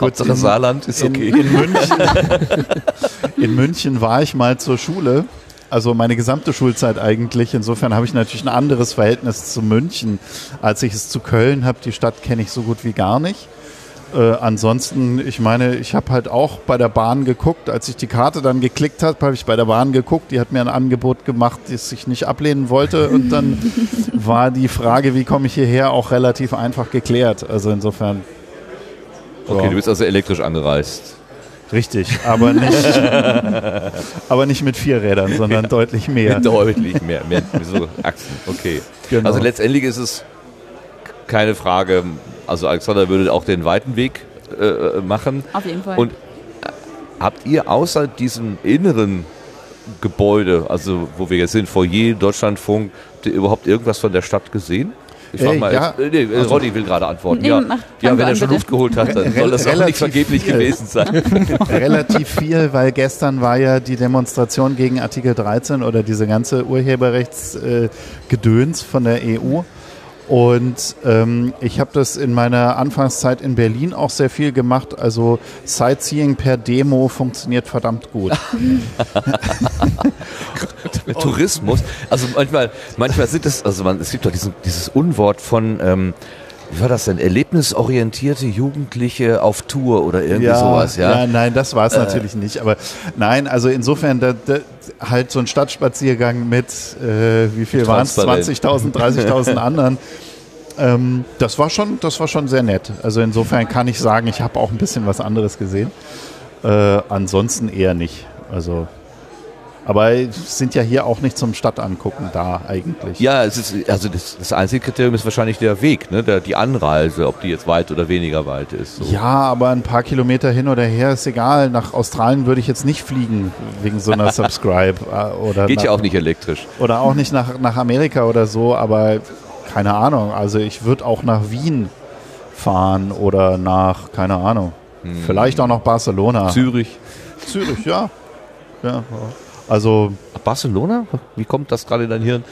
Hauptsache in- Saarland ist In, okay. in, München, in München war ich mal zur Schule, also meine gesamte Schulzeit eigentlich. Insofern habe ich natürlich ein anderes Verhältnis zu München, als ich es zu Köln habe. Die Stadt kenne ich so gut wie gar nicht. Äh, ansonsten, ich meine, ich habe halt auch bei der Bahn geguckt. Als ich die Karte dann geklickt habe, habe ich bei der Bahn geguckt. Die hat mir ein Angebot gemacht, das ich nicht ablehnen wollte. Und dann war die Frage, wie komme ich hierher, auch relativ einfach geklärt. Also insofern. Okay, ja. du bist also elektrisch angereist. Richtig, aber nicht, aber nicht mit vier Rädern, sondern deutlich mehr. Deutlich mehr, mehr so Achsen. Okay. Genau. Also letztendlich ist es keine Frage. Also Alexander würde auch den weiten Weg äh, machen. Auf jeden Fall. Und äh, habt ihr außer diesem inneren Gebäude, also wo wir jetzt sind, Foyer, Deutschlandfunk, habt ihr überhaupt irgendwas von der Stadt gesehen? Ich frag Äh, mal, ja. jetzt, äh, nee, äh, Roddy will gerade antworten. Nee, ja, mach- ja wenn er an, schon bitte. Luft geholt hat, dann soll das auch nicht relativ vergeblich viel. gewesen sein. Relativ viel, weil gestern war ja die Demonstration gegen Artikel 13 oder diese ganze Urheberrechtsgedöns äh, Gedöns von der EU. Und ähm, ich habe das in meiner Anfangszeit in Berlin auch sehr viel gemacht. Also Sightseeing per Demo funktioniert verdammt gut. Tourismus. Also manchmal, manchmal sind es, also man, es gibt doch diesen, dieses Unwort von, ähm, wie war das denn? Erlebnisorientierte Jugendliche auf Tour oder irgendwie sowas, ja? Äh. nein, das war es natürlich nicht. Aber nein, also insofern da, da, halt so ein Stadtspaziergang mit, äh, wie viel waren es? Transparent. 20.000, 30.000 anderen. Ähm, das war schon, das war schon sehr nett. Also insofern kann ich sagen, ich habe auch ein bisschen was anderes gesehen. Äh, ansonsten eher nicht. Also, aber sind ja hier auch nicht zum Stadtangucken da eigentlich. Ja, es ist, also das, das einzige Kriterium ist wahrscheinlich der Weg, ne? der, die Anreise, ob die jetzt weit oder weniger weit ist. So. Ja, aber ein paar Kilometer hin oder her ist egal. Nach Australien würde ich jetzt nicht fliegen wegen so einer Subscribe äh, oder Geht nach, ja auch nicht elektrisch. oder auch nicht nach, nach Amerika oder so, aber keine Ahnung. Also ich würde auch nach Wien fahren oder nach, keine Ahnung, vielleicht auch nach Barcelona. Zürich. Zürich, ja. ja. Also Barcelona? Wie kommt das gerade in dein Hirn?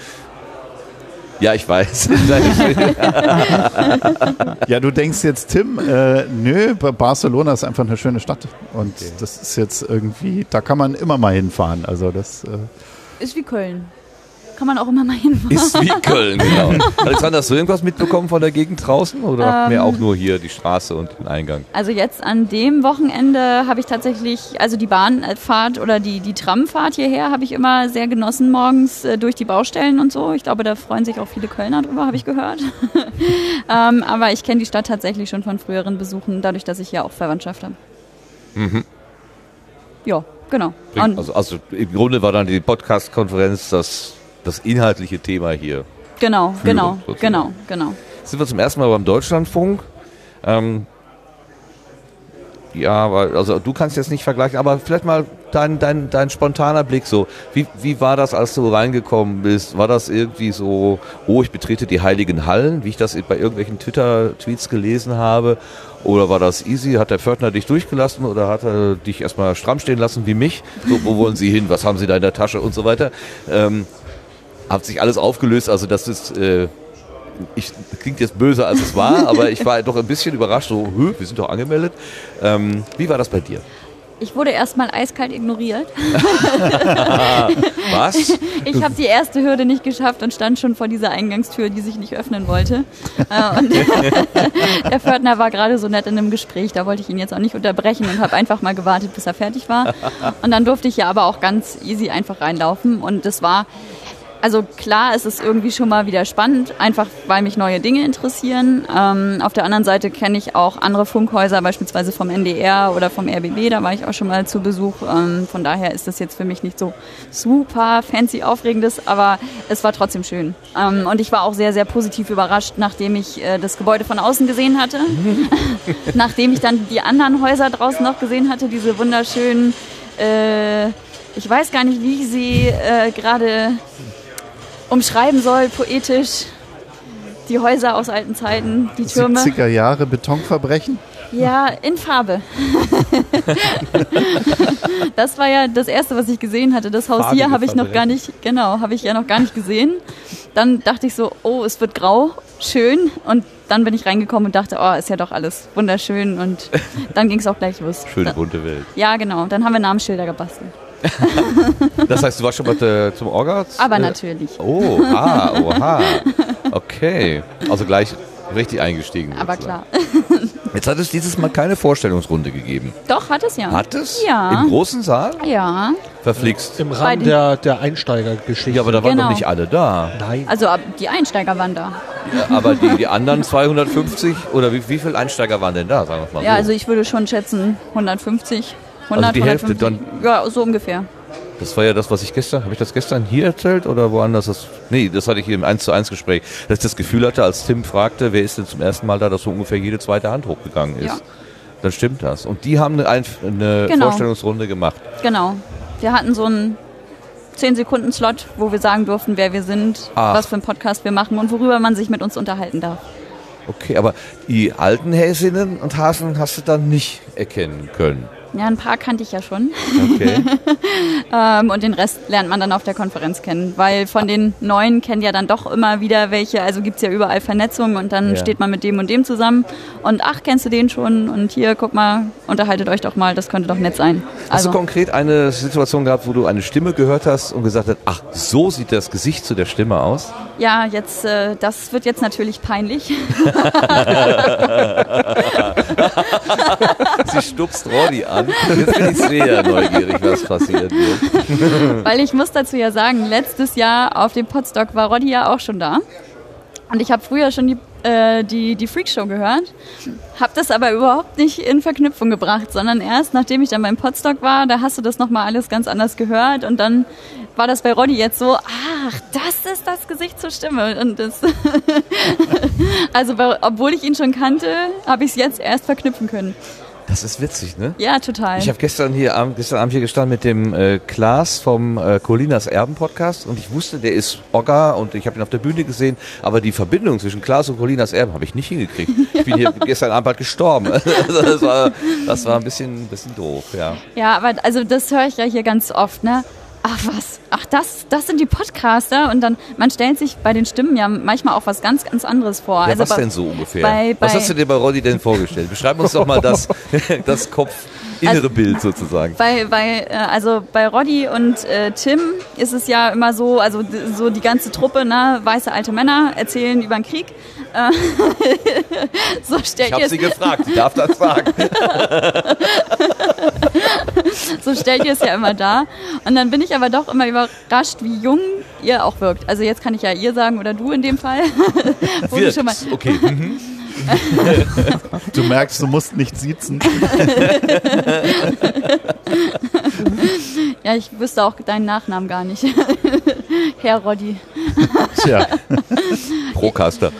Ja, ich weiß. Ja, du denkst jetzt, Tim, äh, nö, Ba- Barcelona ist einfach eine schöne Stadt. Und das ist jetzt irgendwie, da kann man immer mal hinfahren. Also das, äh, ist wie Köln. Kann man auch immer mal hinfahren. ist wie Köln, genau. Alexander, hast du irgendwas mitbekommen von der Gegend draußen oder Ähm. mehr auch nur hier die Straße und den Eingang? Also jetzt an dem Wochenende habe ich tatsächlich, also die Bahnfahrt oder die, die Tramfahrt hierher habe ich immer sehr genossen morgens äh, durch die Baustellen und so. Ich glaube, da freuen sich auch viele Kölner drüber, habe ich gehört. ähm, aber ich kenne die Stadt tatsächlich schon von früheren Besuchen, dadurch, dass ich hier auch Verwandtschaft habe. Ja, genau. Also, also im Grunde war dann die Podcast-Konferenz das, das inhaltliche Thema hier. genau, Führung genau, sozusagen. genau, genau. Sind wir zum ersten Mal beim Deutschlandfunk. Ähm, ja, also du kannst jetzt nicht vergleichen, aber vielleicht mal dein, dein, dein spontaner Blick so. Wie, wie war das, als du reingekommen bist? War das irgendwie so, oh, ich betrete die heiligen Hallen, wie ich das bei irgendwelchen Twitter-Tweets gelesen habe? Oder war das easy? Hat der Pförtner dich durchgelassen oder hat er dich erstmal stramm stehen lassen wie mich? So, wo wollen Sie hin? Was haben Sie da in der Tasche und so weiter? Ähm, hat sich alles aufgelöst, also das ist, äh, ich, klingt jetzt böse als es war, aber ich war doch ein bisschen überrascht, so, wir sind doch angemeldet. Ähm, wie war das bei dir? Ich wurde erstmal eiskalt ignoriert. Was? Ich habe die erste Hürde nicht geschafft und stand schon vor dieser Eingangstür, die sich nicht öffnen wollte. Äh, und der Pförtner war gerade so nett in einem Gespräch, da wollte ich ihn jetzt auch nicht unterbrechen und habe einfach mal gewartet, bis er fertig war. Und dann durfte ich ja aber auch ganz easy einfach reinlaufen und das war also klar, es ist irgendwie schon mal wieder spannend, einfach weil mich neue Dinge interessieren. Ähm, auf der anderen Seite kenne ich auch andere Funkhäuser, beispielsweise vom NDR oder vom RBB, da war ich auch schon mal zu Besuch. Ähm, von daher ist das jetzt für mich nicht so super fancy aufregendes, aber es war trotzdem schön. Ähm, und ich war auch sehr, sehr positiv überrascht, nachdem ich äh, das Gebäude von außen gesehen hatte. nachdem ich dann die anderen Häuser draußen noch gesehen hatte, diese wunderschönen, äh, ich weiß gar nicht, wie ich sie äh, gerade umschreiben soll, poetisch. die Häuser aus alten Zeiten, die Türme. 70er Jahre Betonverbrechen. Ja, in Farbe. das war ja das erste, was ich gesehen hatte. Das Haus Farbige hier habe ich noch gar nicht, genau, habe ich ja noch gar nicht gesehen. Dann dachte ich so, oh, es wird grau, schön. Und dann bin ich reingekommen und dachte, oh, ist ja doch alles wunderschön. Und dann ging es auch gleich los. Schöne bunte Welt. Ja, genau. Dann haben wir Namensschilder gebastelt. Das heißt, du warst schon mal äh, zum Orga? Aber Äh, natürlich. Oh, ah, oha. Okay. Also gleich richtig eingestiegen. Aber sozusagen. klar. Jetzt hat es dieses Mal keine Vorstellungsrunde gegeben. Doch, hat es ja. Hat es? Ja. Im großen Saal? Ja. Verflixt. Im Rahmen der, der Einsteigergeschichte. Ja, aber da waren Genau. noch nicht alle da. Nein. Also die Einsteiger waren da. Ja, aber die, die anderen 250 oder wie, wie viele Einsteiger waren denn da, sagen wir mal Ja, so? also ich würde schon schätzen 150. 100, Also die Hälfte 150. Ja, so ungefähr. Das war ja das, was ich gestern, habe ich das gestern hier erzählt oder woanders? Das, nee, das hatte ich hier im 1 zu 1 Gespräch, dass ich das Gefühl hatte, als Tim fragte, wer ist denn zum ersten Mal da, dass so ungefähr jede zweite Hand hochgegangen ist. Ja. Dann stimmt das. Und die haben eine, eine Genau. Vorstellungsrunde gemacht. Genau. Wir hatten so einen 10-Sekunden-Slot, wo wir sagen durften, wer wir sind, Ach. was für einen Podcast wir machen und worüber man sich mit uns unterhalten darf. Okay, aber die alten Häsinnen und Hasen hast du dann nicht erkennen können. Ja, ein paar kannte ich ja schon. Okay. Ähm, und den Rest lernt man dann auf der Konferenz kennen. Weil von den Neuen kennen ja dann doch immer wieder welche. Also gibt's ja überall Vernetzung und dann Ja. steht man mit dem und dem zusammen. Und ach, kennst du den schon? Und hier, guck mal, unterhaltet euch doch mal, das könnte doch nett sein. Hast Also, du konkret eine Situation gehabt, wo du eine Stimme gehört hast und gesagt hast, ach, so sieht das Gesicht zu der Stimme aus? Ja, jetzt, äh, das wird jetzt natürlich peinlich. Sie stupst Roddy an. Jetzt bin ich sehr neugierig, was passiert wird. Weil ich muss dazu ja sagen, letztes Jahr auf dem Podstock war Roddy ja auch schon da. Und ich habe früher schon die, äh, die, die Freakshow gehört, habe das aber überhaupt nicht in Verknüpfung gebracht, sondern erst nachdem ich dann beim Podstock war, da hast du das nochmal alles ganz anders gehört und dann war das bei Roddy jetzt so, ach, das ist das Gesicht zur Stimme. Und das also obwohl ich ihn schon kannte, habe ich es jetzt erst verknüpfen können. Das ist witzig, ne? Ja, total. Ich habe gestern hier Abend, gestern Abend hier gestanden mit dem äh, Klaas vom äh, Colinas Erben Podcast und ich wusste, der ist Ogga und ich habe ihn auf der Bühne gesehen, aber die Verbindung zwischen Klaas und Colinas Erben habe ich nicht hingekriegt. Ich bin hier gestern Abend halt gestorben. Das, war, das war ein bisschen, bisschen doof, ja. Ja, aber also das höre ich ja hier ganz oft, ne? Ach was, ach das, das sind die Podcaster und dann, man stellt sich bei den Stimmen ja manchmal auch was ganz, ganz anderes vor. ja also was bei, denn so ungefähr? bei- was bei- hast du dir bei Roddy denn vorgestellt? Beschreib uns doch mal das, das Kopf-innere Also- Bild sozusagen. Bei, bei, äh, also bei Roddy und äh, Tim ist es ja immer so, also so die ganze Truppe, ne, weiße alte Männer erzählen über den Krieg. Äh, so Ich stellt habe sie gefragt, ich darf das sagen. so stellt ihr es ja immer dar. Und dann bin ich aber doch immer überrascht, wie jung ihr auch wirkt. Also jetzt kann ich ja ihr sagen oder du in dem Fall. Du schon mal, Wirkt. Okay. mhm. Du merkst, du musst nicht siezen. ja, ich wüsste auch deinen Nachnamen gar nicht. Herr Roddy. Tja, Procaster.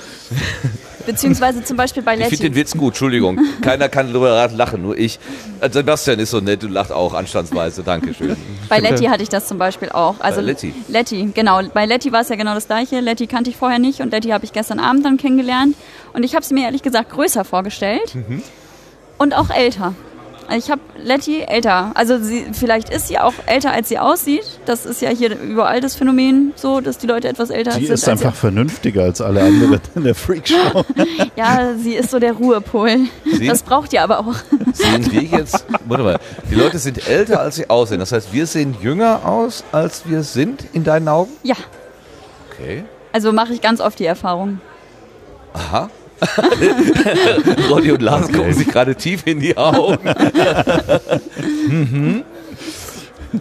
Beziehungsweise zum Beispiel bei Ich finde den Letty. Witz gut, Entschuldigung. Keiner kann darüber lachen, nur ich. Äh, Sebastian ist so nett, du lachst auch anstandsweise. Dankeschön. Bei Letty hatte ich das zum Beispiel auch. Also Bei Letty? Letty, genau. Bei Letty war es ja genau das gleiche. Letty kannte ich vorher nicht und Letty habe ich gestern Abend dann kennengelernt. Und ich habe sie mir ehrlich gesagt größer vorgestellt Mhm. und auch älter. Ich habe Letty älter. Also sie, vielleicht ist sie auch älter, als sie aussieht. Das ist ja hier überall das Phänomen, so, dass die Leute etwas älter die sind. ist als einfach vernünftiger als alle anderen in der Freakshow. sie. Ja, sie ist so der Ruhepol. Sie- Das braucht ihr aber auch. Sehen wir jetzt, warte mal, die Leute sind älter, als sie aussehen. Das heißt, wir sehen jünger aus, als wir sind, in deinen Augen? Ja, Okay. also mache ich ganz oft die Erfahrung. Aha. Roddy und Lars gucken sich gerade tief in die Augen.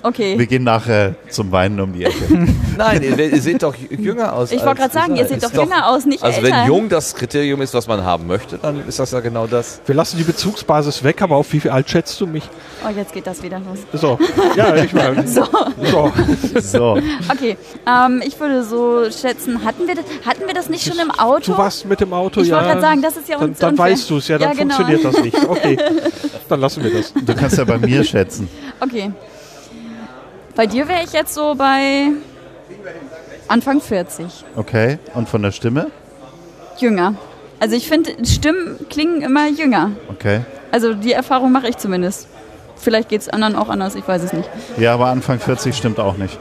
Okay. Wir gehen nachher zum Weinen um die Ecke. Nein, ihr, ihr seht doch jünger aus. Ich wollte gerade sagen, ihr seht doch jünger aus, nicht Also älter. wenn jung das Kriterium ist, was man haben möchte, dann ist das ja genau das. Wir lassen die Bezugsbasis weg, aber auf wie viel alt schätzt du mich? Oh, jetzt geht das wieder los. So, ja, ich meine. So. so. So, Okay, ähm, ich würde so schätzen, hatten wir das, hatten wir das nicht schon im Auto? Du warst mit dem Auto, Ich ja. wollte gerade sagen, das ist ja Dann, uns dann unfair. weißt du es, ja, dann Ja, genau. funktioniert das nicht. Okay, dann lassen wir das. du kannst ja bei mir schätzen. Okay. Bei dir wäre ich jetzt so bei Anfang 40. Okay, und von der Stimme? jünger. Also ich finde, Stimmen klingen immer jünger. Okay. Also die Erfahrung mache ich zumindest. Vielleicht geht es anderen auch anders, ich weiß es nicht. Ja, aber Anfang 40 stimmt auch nicht.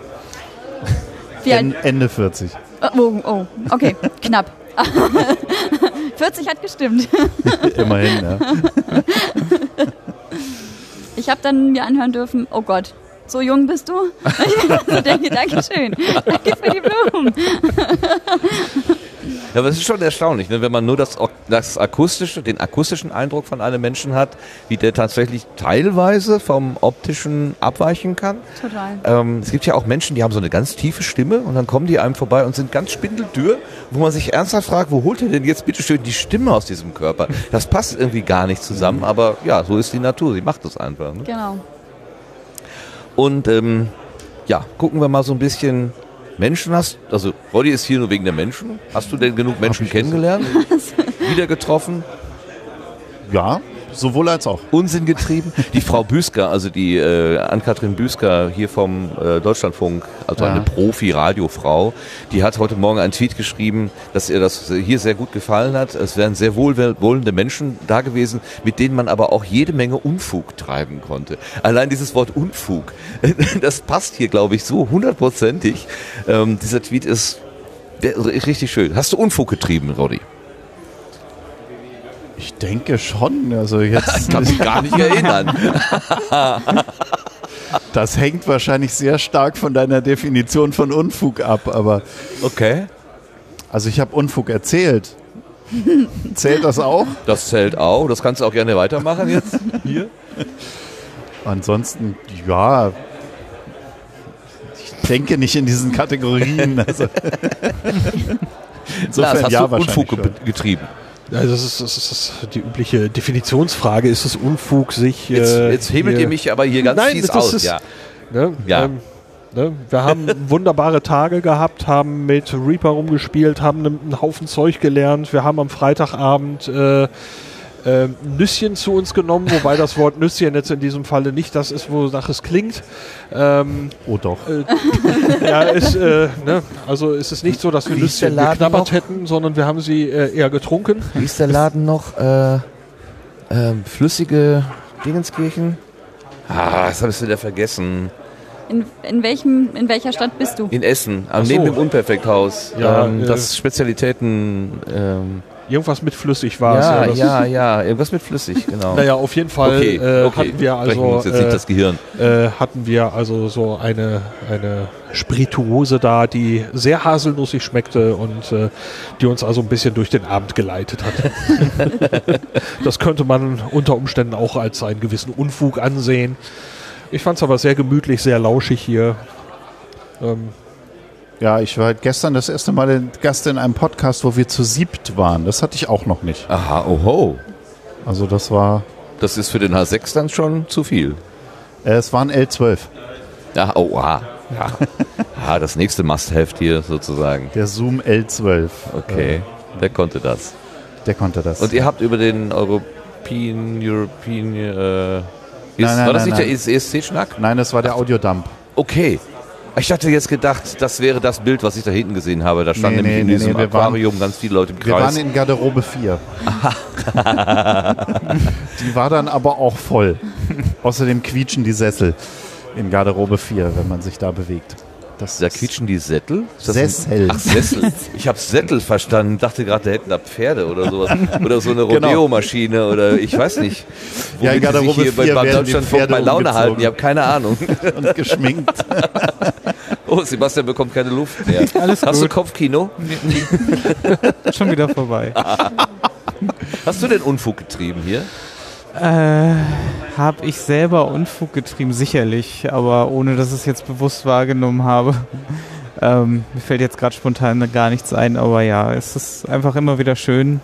En Ende 40. Oh, oh, okay, knapp. 40 hat gestimmt. Immerhin, ja. Ich habe dann mir anhören dürfen, oh Gott, so jung bist du? Ich denke, Dankeschön. Danke für die Blumen. Ja, aber es ist schon erstaunlich, ne, wenn man nur das, das akustische, den akustischen Eindruck von einem Menschen hat, wie der tatsächlich teilweise vom optischen abweichen kann. Total. Ähm, es gibt ja auch Menschen, die haben so eine ganz tiefe Stimme und dann kommen die einem vorbei und sind ganz spindeldürr, wo man sich ernsthaft fragt, wo holt er denn jetzt bitte schön die Stimme aus diesem Körper? Das passt irgendwie gar nicht zusammen, aber ja, so ist die Natur, sie macht das einfach. Ne? Genau. Und ähm, ja, gucken wir mal so ein bisschen Menschen hast. Also Roddy ist hier nur wegen der Menschen. Hast du denn genug Menschen kennengelernt? Wieder getroffen? Ja, sowohl als auch. Unsinn getrieben. Die Frau Büsker, also die äh, Ann-Kathrin Büsker hier vom äh, Deutschlandfunk, also Ja. eine Profi-Radiofrau, die hat heute Morgen einen Tweet geschrieben, dass ihr das hier sehr gut gefallen hat. Es wären sehr wohlwollende Menschen da gewesen, mit denen man aber auch jede Menge Unfug treiben konnte. Allein dieses Wort Unfug, das passt hier, glaube ich, so hundertprozentig. Ähm, dieser Tweet ist richtig schön. Hast du Unfug getrieben, Roddy? Ich denke schon. Also jetzt, Kann mich gar nicht erinnern. das hängt wahrscheinlich sehr stark von deiner Definition von Unfug ab. Aber Okay. also ich habe Unfug erzählt. Zählt das auch? Das zählt auch. Das kannst du auch gerne weitermachen jetzt. Hier. Ansonsten, ja. Ich denke nicht in diesen Kategorien. Also. Insofern Lars, hast ja, du Unfug schon. ge- getrieben? Also das ist, das ist die übliche Definitionsfrage. Ist es Unfug, sich... Jetzt, äh, jetzt hebelt hier- ihr mich aber hier ganz Nein, fies das aus. ist- ja. Ne? Ja. Ähm, ne? Wir haben wunderbare Tage gehabt, haben mit Reaper rumgespielt, haben einen Haufen Zeug gelernt. Wir haben am Freitagabend äh, äh, Nüsschen zu uns genommen, wobei das Wort Nüsschen jetzt in diesem Falle nicht das ist, wonach es klingt. Ähm, Oh doch. ja, ist, äh, ne? Also ist es nicht so, dass wir Wie Nüsschen geknabbert noch? hätten, sondern wir haben sie äh, eher getrunken. Wie ist der Laden noch? Äh, ähm, flüssige Dingenskirchen? Ah, das habe ich wieder vergessen. In, in, welchem, in welcher Stadt bist du? In Essen, am so. neben dem Unperfekthaus. Ja, ähm, äh, das Spezialitäten. Ähm, Irgendwas mit flüssig war ja, es. das- ja, ja, irgendwas mit flüssig, genau. Naja, auf jeden Fall okay, äh, okay. hatten wir also äh, das Gehirn. äh, hatten wir also so eine, eine Spirituose da, die sehr haselnussig schmeckte und äh, die uns also ein bisschen durch den Abend geleitet hat. das könnte man unter Umständen auch als einen gewissen Unfug ansehen. Ich fand es aber sehr gemütlich, sehr lauschig hier. Ähm, Ja, ich war halt gestern das erste Mal Gast in einem Podcast, wo wir zu siebt waren. Das hatte ich auch noch nicht. Aha, oho. Also das war, Das ist für den H6 dann schon zu viel. äh, es waren L12, Ja, oh, ah. Ja. ah, das nächste Must-Have hier sozusagen. der Zoom L12. Okay, der konnte das. Der konnte das. Und ihr habt über den European, European, äh, ist, Nein, nein, war das nein, nicht der ESC-Schnack? Nein, das war der Audiodump. Okay. Ich hatte jetzt gedacht, das wäre das Bild, was ich da hinten gesehen habe. Da standen Nee, nämlich nee, in nee, diesem wir waren- Aquarium ganz viele Leute im Wir waren Kreis. in Garderobe 4. die war dann aber auch voll. Außerdem quietschen die Sessel in Garderobe 4, wenn man sich da bewegt. Das Da quietschen die Sättel? Sessel. Ach, Sessel. Ich habe Sättel verstanden. Dachte gerade, da hätten da Pferde oder sowas. Oder so eine Genau. Rodeo-Maschine oder ich weiß nicht. Ja, in Womit die sich hier bei 4 Bad werden die Deutschlandfunk bei Laune umgezogen. halten. Ich habe keine Ahnung. und geschminkt. Oh, Sebastian bekommt keine Luft mehr. Alles Hast gut. du Kopfkino? Schon wieder vorbei. Hast du denn Unfug getrieben hier? Äh, habe ich selber Unfug getrieben, sicherlich, aber ohne dass ich es jetzt bewusst wahrgenommen habe. Ähm, mir fällt jetzt gerade spontan gar nichts ein, aber ja, es ist einfach immer wieder schön.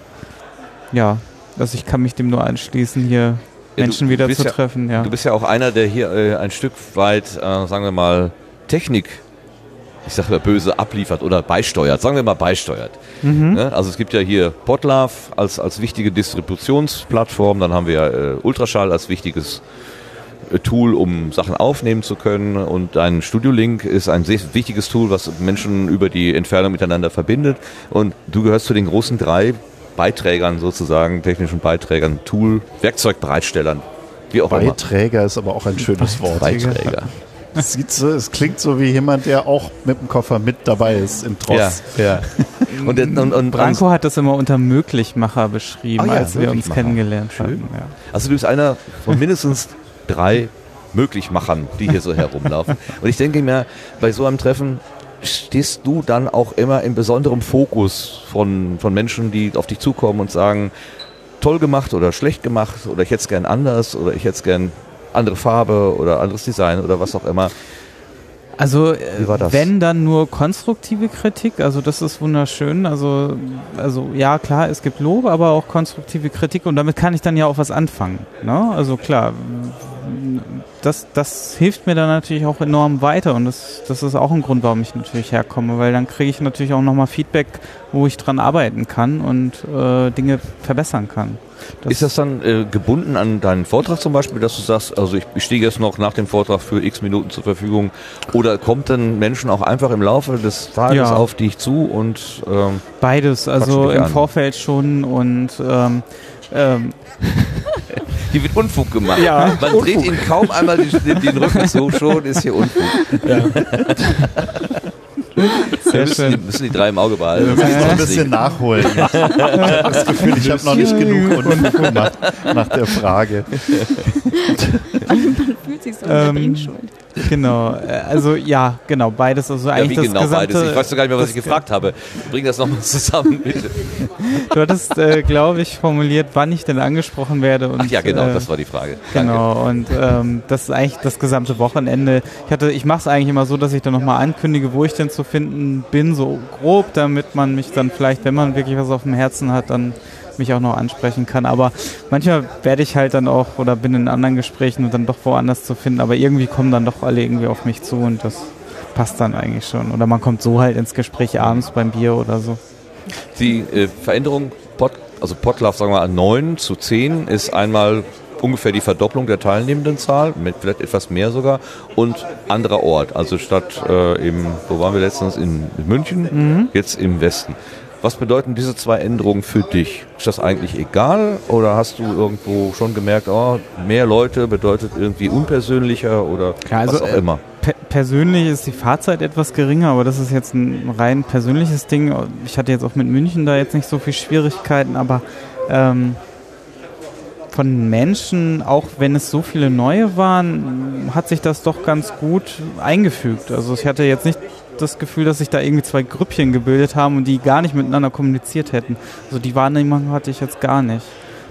Ja, also ich kann mich dem nur anschließen, hier Ja, Menschen wieder zu ja- treffen. Ja. Du bist ja auch einer, der hier äh, ein Stück weit, äh, sagen wir mal, Technik, ich sag mal böse, abliefert oder beisteuert. Sagen wir mal beisteuert. Mhm. Ne? Also es gibt ja hier Podlove als, als wichtige Distributionsplattform, dann haben wir äh, Ultraschall als wichtiges Tool, um Sachen aufnehmen zu können und dein Studio Link ist ein sehr wichtiges Tool, was Menschen über die Entfernung miteinander verbindet und du gehörst zu den großen drei Beiträgern sozusagen, technischen Beiträgern, Tool, Werkzeugbereitstellern, wie auch immer. Beiträger ist aber auch ein schönes Wort. Beiträger. Es, sieht so, es klingt so wie jemand, der auch mit dem Koffer mit dabei ist im Tross. Ja, ja. Und, und, und Branko hat das immer unter Möglichmacher beschrieben, Ah ja, als wir uns kennengelernt Schön. haben. Ja. Also du bist einer von mindestens drei Möglichmachern, die hier so herumlaufen. Und ich denke mir, bei so einem Treffen stehst du dann auch immer in besonderem Fokus von, von Menschen, die auf dich zukommen und sagen, toll gemacht oder schlecht gemacht oder ich hätte es gern anders oder ich hätte es gern andere Farbe oder anderes Design oder was auch immer. Also äh, wenn dann nur konstruktive Kritik, also das ist wunderschön. Also, also ja klar, es gibt Lob, aber auch konstruktive Kritik und damit kann ich dann ja auch was anfangen. Ne? Also klar, das, das hilft mir dann natürlich auch enorm weiter und das, das ist auch ein Grund, warum ich natürlich herkomme, weil dann kriege ich natürlich auch nochmal Feedback, wo ich dran arbeiten kann und äh, Dinge verbessern kann. Ist das dann äh, gebunden an deinen Vortrag zum Beispiel, dass du sagst, also ich, ich stehe jetzt noch nach dem Vortrag für x Minuten zur Verfügung oder kommt dann Menschen auch einfach im Laufe des Tages Ja. auf dich zu und ähm, Beides, also im an. Vorfeld schon und ähm, ähm, Hier wird Unfug gemacht. Ja, Man dreht ihnen kaum einmal den, den Rücken zu, schon ist hier Unfug. Wir sehr müssen, die, schön. müssen die drei im Auge behalten. Wir müssen noch ein bisschen nachholen. Ich habe das Gefühl, ich habe noch nicht genug Unfug gemacht nach der Frage. Fühlt sich so Ähm, unter den schuld. Genau, äh, also ja, genau, beides. Also Ja, eigentlich wie das genau gesamte, beides? Ich weiß doch gar nicht mehr, was ich gefragt habe. Bring das nochmal zusammen, bitte. Du hattest, äh, glaube ich, formuliert, wann ich denn angesprochen werde. Und, Ach ja, genau, äh, das war die Frage. Danke. Genau, und ähm, das ist eigentlich das gesamte Wochenende. Ich, hatte, ich mache es eigentlich immer so, dass ich dann nochmal ankündige, wo ich denn zu finden bin, so grob, damit man mich dann vielleicht, wenn man wirklich was auf dem Herzen hat, dann mich auch noch ansprechen kann. Aber manchmal werde ich halt dann auch oder bin in anderen Gesprächen und dann doch woanders zu finden. Aber irgendwie kommen dann doch alle irgendwie auf mich zu und das passt dann eigentlich schon. Oder man kommt so halt ins Gespräch abends beim Bier oder so. Die äh, Veränderung, Pod, also Podlove, sagen wir mal, 9 zu 10 ist einmal ungefähr die Verdopplung der Teilnehmendenzahl, mit vielleicht etwas mehr sogar, und anderer Ort. Also statt äh, im, wo waren wir letztens, in München, jetzt im Westen. Was bedeuten diese zwei Änderungen für dich? Ist das eigentlich egal oder hast du irgendwo schon gemerkt, oh, mehr Leute bedeutet irgendwie unpersönlicher oder Ja, also, was auch äh, immer? Pe persönlich ist die Fahrzeit etwas geringer, aber das ist jetzt ein rein persönliches Ding. Ich hatte jetzt auch mit München da jetzt nicht so viel Schwierigkeiten, aber ähm, von Menschen, auch wenn es so viele neue waren, hat sich das doch ganz gut eingefügt. Also ich hatte jetzt nicht das Gefühl, dass sich da irgendwie zwei Grüppchen gebildet haben und die gar nicht miteinander kommuniziert hätten. Also die Wahrnehmung hatte ich jetzt gar nicht.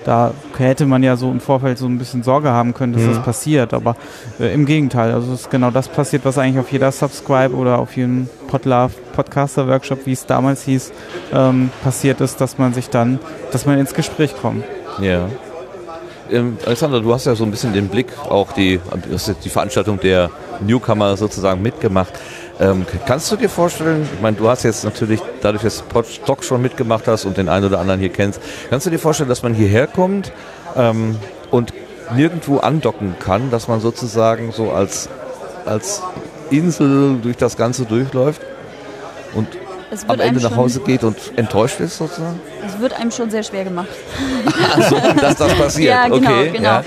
Da hätte man ja so im Vorfeld so ein bisschen Sorge haben können, dass das passiert. Aber äh, im Gegenteil, also es ist genau das passiert, was eigentlich auf jeder Subscribe oder auf jedem Podlove Podcaster Workshop, wie es damals hieß, ähm, passiert ist, dass man sich dann, dass man ins Gespräch kommt. Ja. Ähm, Alexander, du hast ja so ein bisschen den Blick, auch die, die Veranstaltung der Newcomer sozusagen mitgemacht. Ähm, kannst du dir vorstellen, ich meine, du hast jetzt natürlich, dadurch, dass du Podstock schon mitgemacht hast und den einen oder anderen hier kennst, kannst du dir vorstellen, dass man hierher kommt ähm, und nirgendwo andocken kann, dass man sozusagen so als, als Insel durch das Ganze durchläuft? Und am Ende nach Hause geht und enttäuscht ist sozusagen? es wird einem schon sehr schwer gemacht. Also, dass das passiert, Ja, genau, okay. genau. Ja.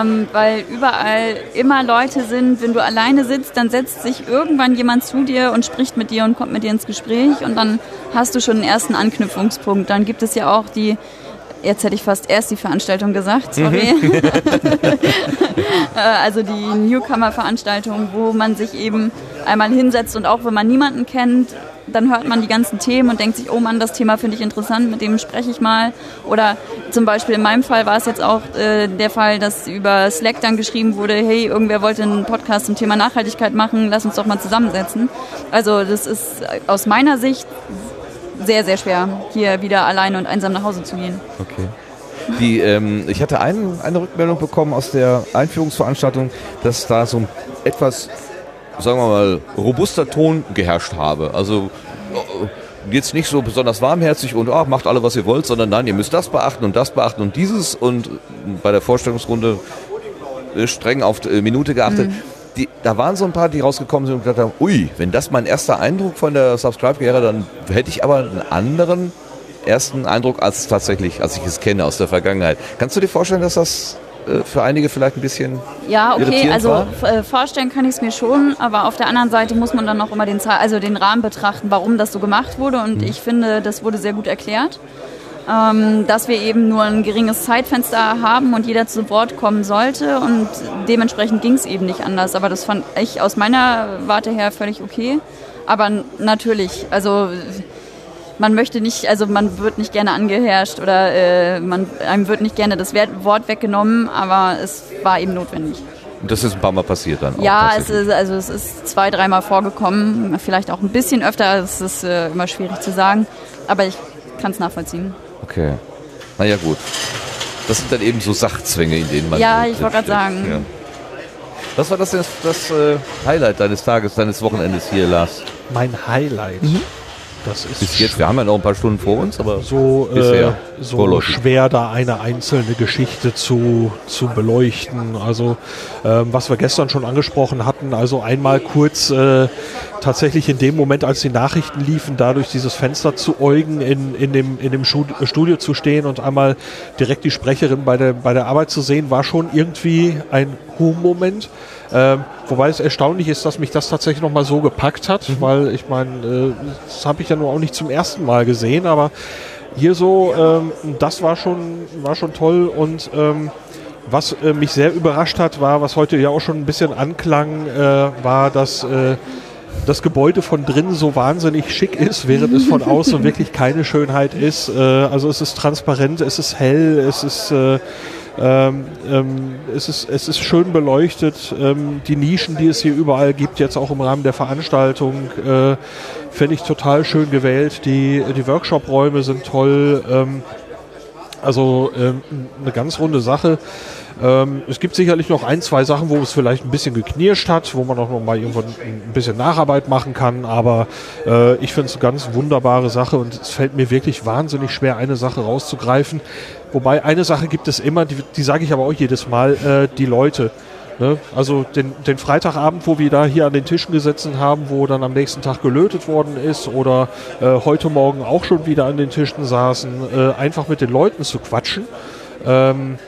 Ähm, weil überall immer Leute sind, wenn du alleine sitzt, dann setzt sich irgendwann jemand zu dir und spricht mit dir und kommt mit dir ins Gespräch und dann hast du schon einen ersten Anknüpfungspunkt. Dann gibt es ja auch die, jetzt hätte ich fast erst die Veranstaltung gesagt, sorry. Äh, also die Newcomer-Veranstaltung, wo man sich eben einmal hinsetzt und auch wenn man niemanden kennt, dann hört man die ganzen Themen und denkt sich, oh Mann, das Thema finde ich interessant, mit dem spreche ich mal. Oder zum Beispiel in meinem Fall war es jetzt auch äh, der Fall, dass über Slack dann geschrieben wurde, hey, irgendwer wollte einen Podcast zum Thema Nachhaltigkeit machen, lass uns doch mal zusammensetzen. Also das ist aus meiner Sicht sehr, sehr schwer, hier wieder alleine und einsam nach Hause zu gehen. Okay. Die, ähm, ich hatte ein, eine Rückmeldung bekommen aus der Einführungsveranstaltung, dass da so etwas, sagen wir mal, robuster Ton geherrscht habe. Also äh, jetzt nicht so besonders warmherzig und ach, macht alle, was ihr wollt, sondern nein, ihr müsst das beachten und das beachten und dieses. Und bei der Vorstellungsrunde äh, streng auf äh, Minute geachtet. Die, da waren so ein paar, die rausgekommen sind und gesagt haben, ui, wenn das mein erster Eindruck von der Subscribe wäre, dann hätte ich aber einen anderen ersten Eindruck als tatsächlich, als ich es kenne aus der Vergangenheit. Kannst du dir vorstellen, dass das äh, für einige vielleicht ein bisschen Ja, okay, also war? äh, vorstellen kann ich es mir schon, aber auf der anderen Seite muss man dann auch immer den, also den Rahmen betrachten, warum das so gemacht wurde und ich finde, das wurde sehr gut erklärt. Ähm, dass wir eben nur ein geringes Zeitfenster haben und jeder zu Wort kommen sollte und dementsprechend ging es eben nicht anders. Aber das fand ich aus meiner Warte her völlig okay. Aber natürlich, also man möchte nicht, also man wird nicht gerne angeherrscht oder äh, man, einem wird nicht gerne das Wort weggenommen, aber es war eben notwendig. Und das ist ein paar Mal passiert dann. auch Ja, es ist, also es ist zwei, dreimal vorgekommen, vielleicht auch ein bisschen öfter, es ist äh, immer schwierig zu sagen, aber ich kann es nachvollziehen. Okay. Naja, gut. Das sind dann eben so Sachzwänge, in denen man. Ja, ich wollte gerade sagen. Ja. Was war das, das, das äh, Highlight deines Tages, deines Wochenendes hier, Lars? Mein Highlight. Das ist Bis jetzt, wir haben ja noch ein paar Stunden vor uns, aber so, äh, Bisher. so Vorläufig. schwer, da eine einzelne Geschichte zu, zu beleuchten. Also ähm, was wir gestern schon angesprochen hatten, also einmal kurz äh, tatsächlich in dem Moment, als die Nachrichten liefen, da durch dieses Fenster zu äugen, in, in dem, in dem Studio zu stehen und einmal direkt die Sprecherin bei der, bei der Arbeit zu sehen, war schon irgendwie ein Home-Moment. Ähm, wobei es erstaunlich ist, dass mich das tatsächlich nochmal so gepackt hat, weil ich meine, äh, das habe ich ja nur auch nicht zum ersten Mal gesehen, aber hier so, ähm, das war schon, war schon toll und ähm, was äh, mich sehr überrascht hat, war, was heute ja auch schon ein bisschen anklang, äh, war, dass äh, das Gebäude von drinnen so wahnsinnig schick ist, während es von außen wirklich keine Schönheit ist. Äh, also es ist transparent, es ist hell, es ist, äh, ähm, ähm, es ist, es ist schön beleuchtet. Ähm, die Nischen, die es hier überall gibt, jetzt auch im Rahmen der Veranstaltung, äh, finde ich total schön gewählt. Die, die Workshop-Räume sind toll. Ähm, also ähm, eine ganz runde Sache. Ähm, es gibt sicherlich noch ein, zwei Sachen, wo es vielleicht ein bisschen geknirscht hat, wo man auch noch mal irgendwann ein bisschen Nacharbeit machen kann. Aber äh, ich finde es eine ganz wunderbare Sache und es fällt mir wirklich wahnsinnig schwer, eine Sache rauszugreifen. Wobei eine Sache gibt es immer, die, die sage ich aber auch jedes Mal, äh, die Leute. Ne? Also den, den Freitagabend, wo wir da hier an den Tischen gesessen haben, wo dann am nächsten Tag gelötet worden ist oder äh, heute Morgen auch schon wieder an den Tischen saßen, äh, einfach mit den Leuten zu quatschen. Ähm,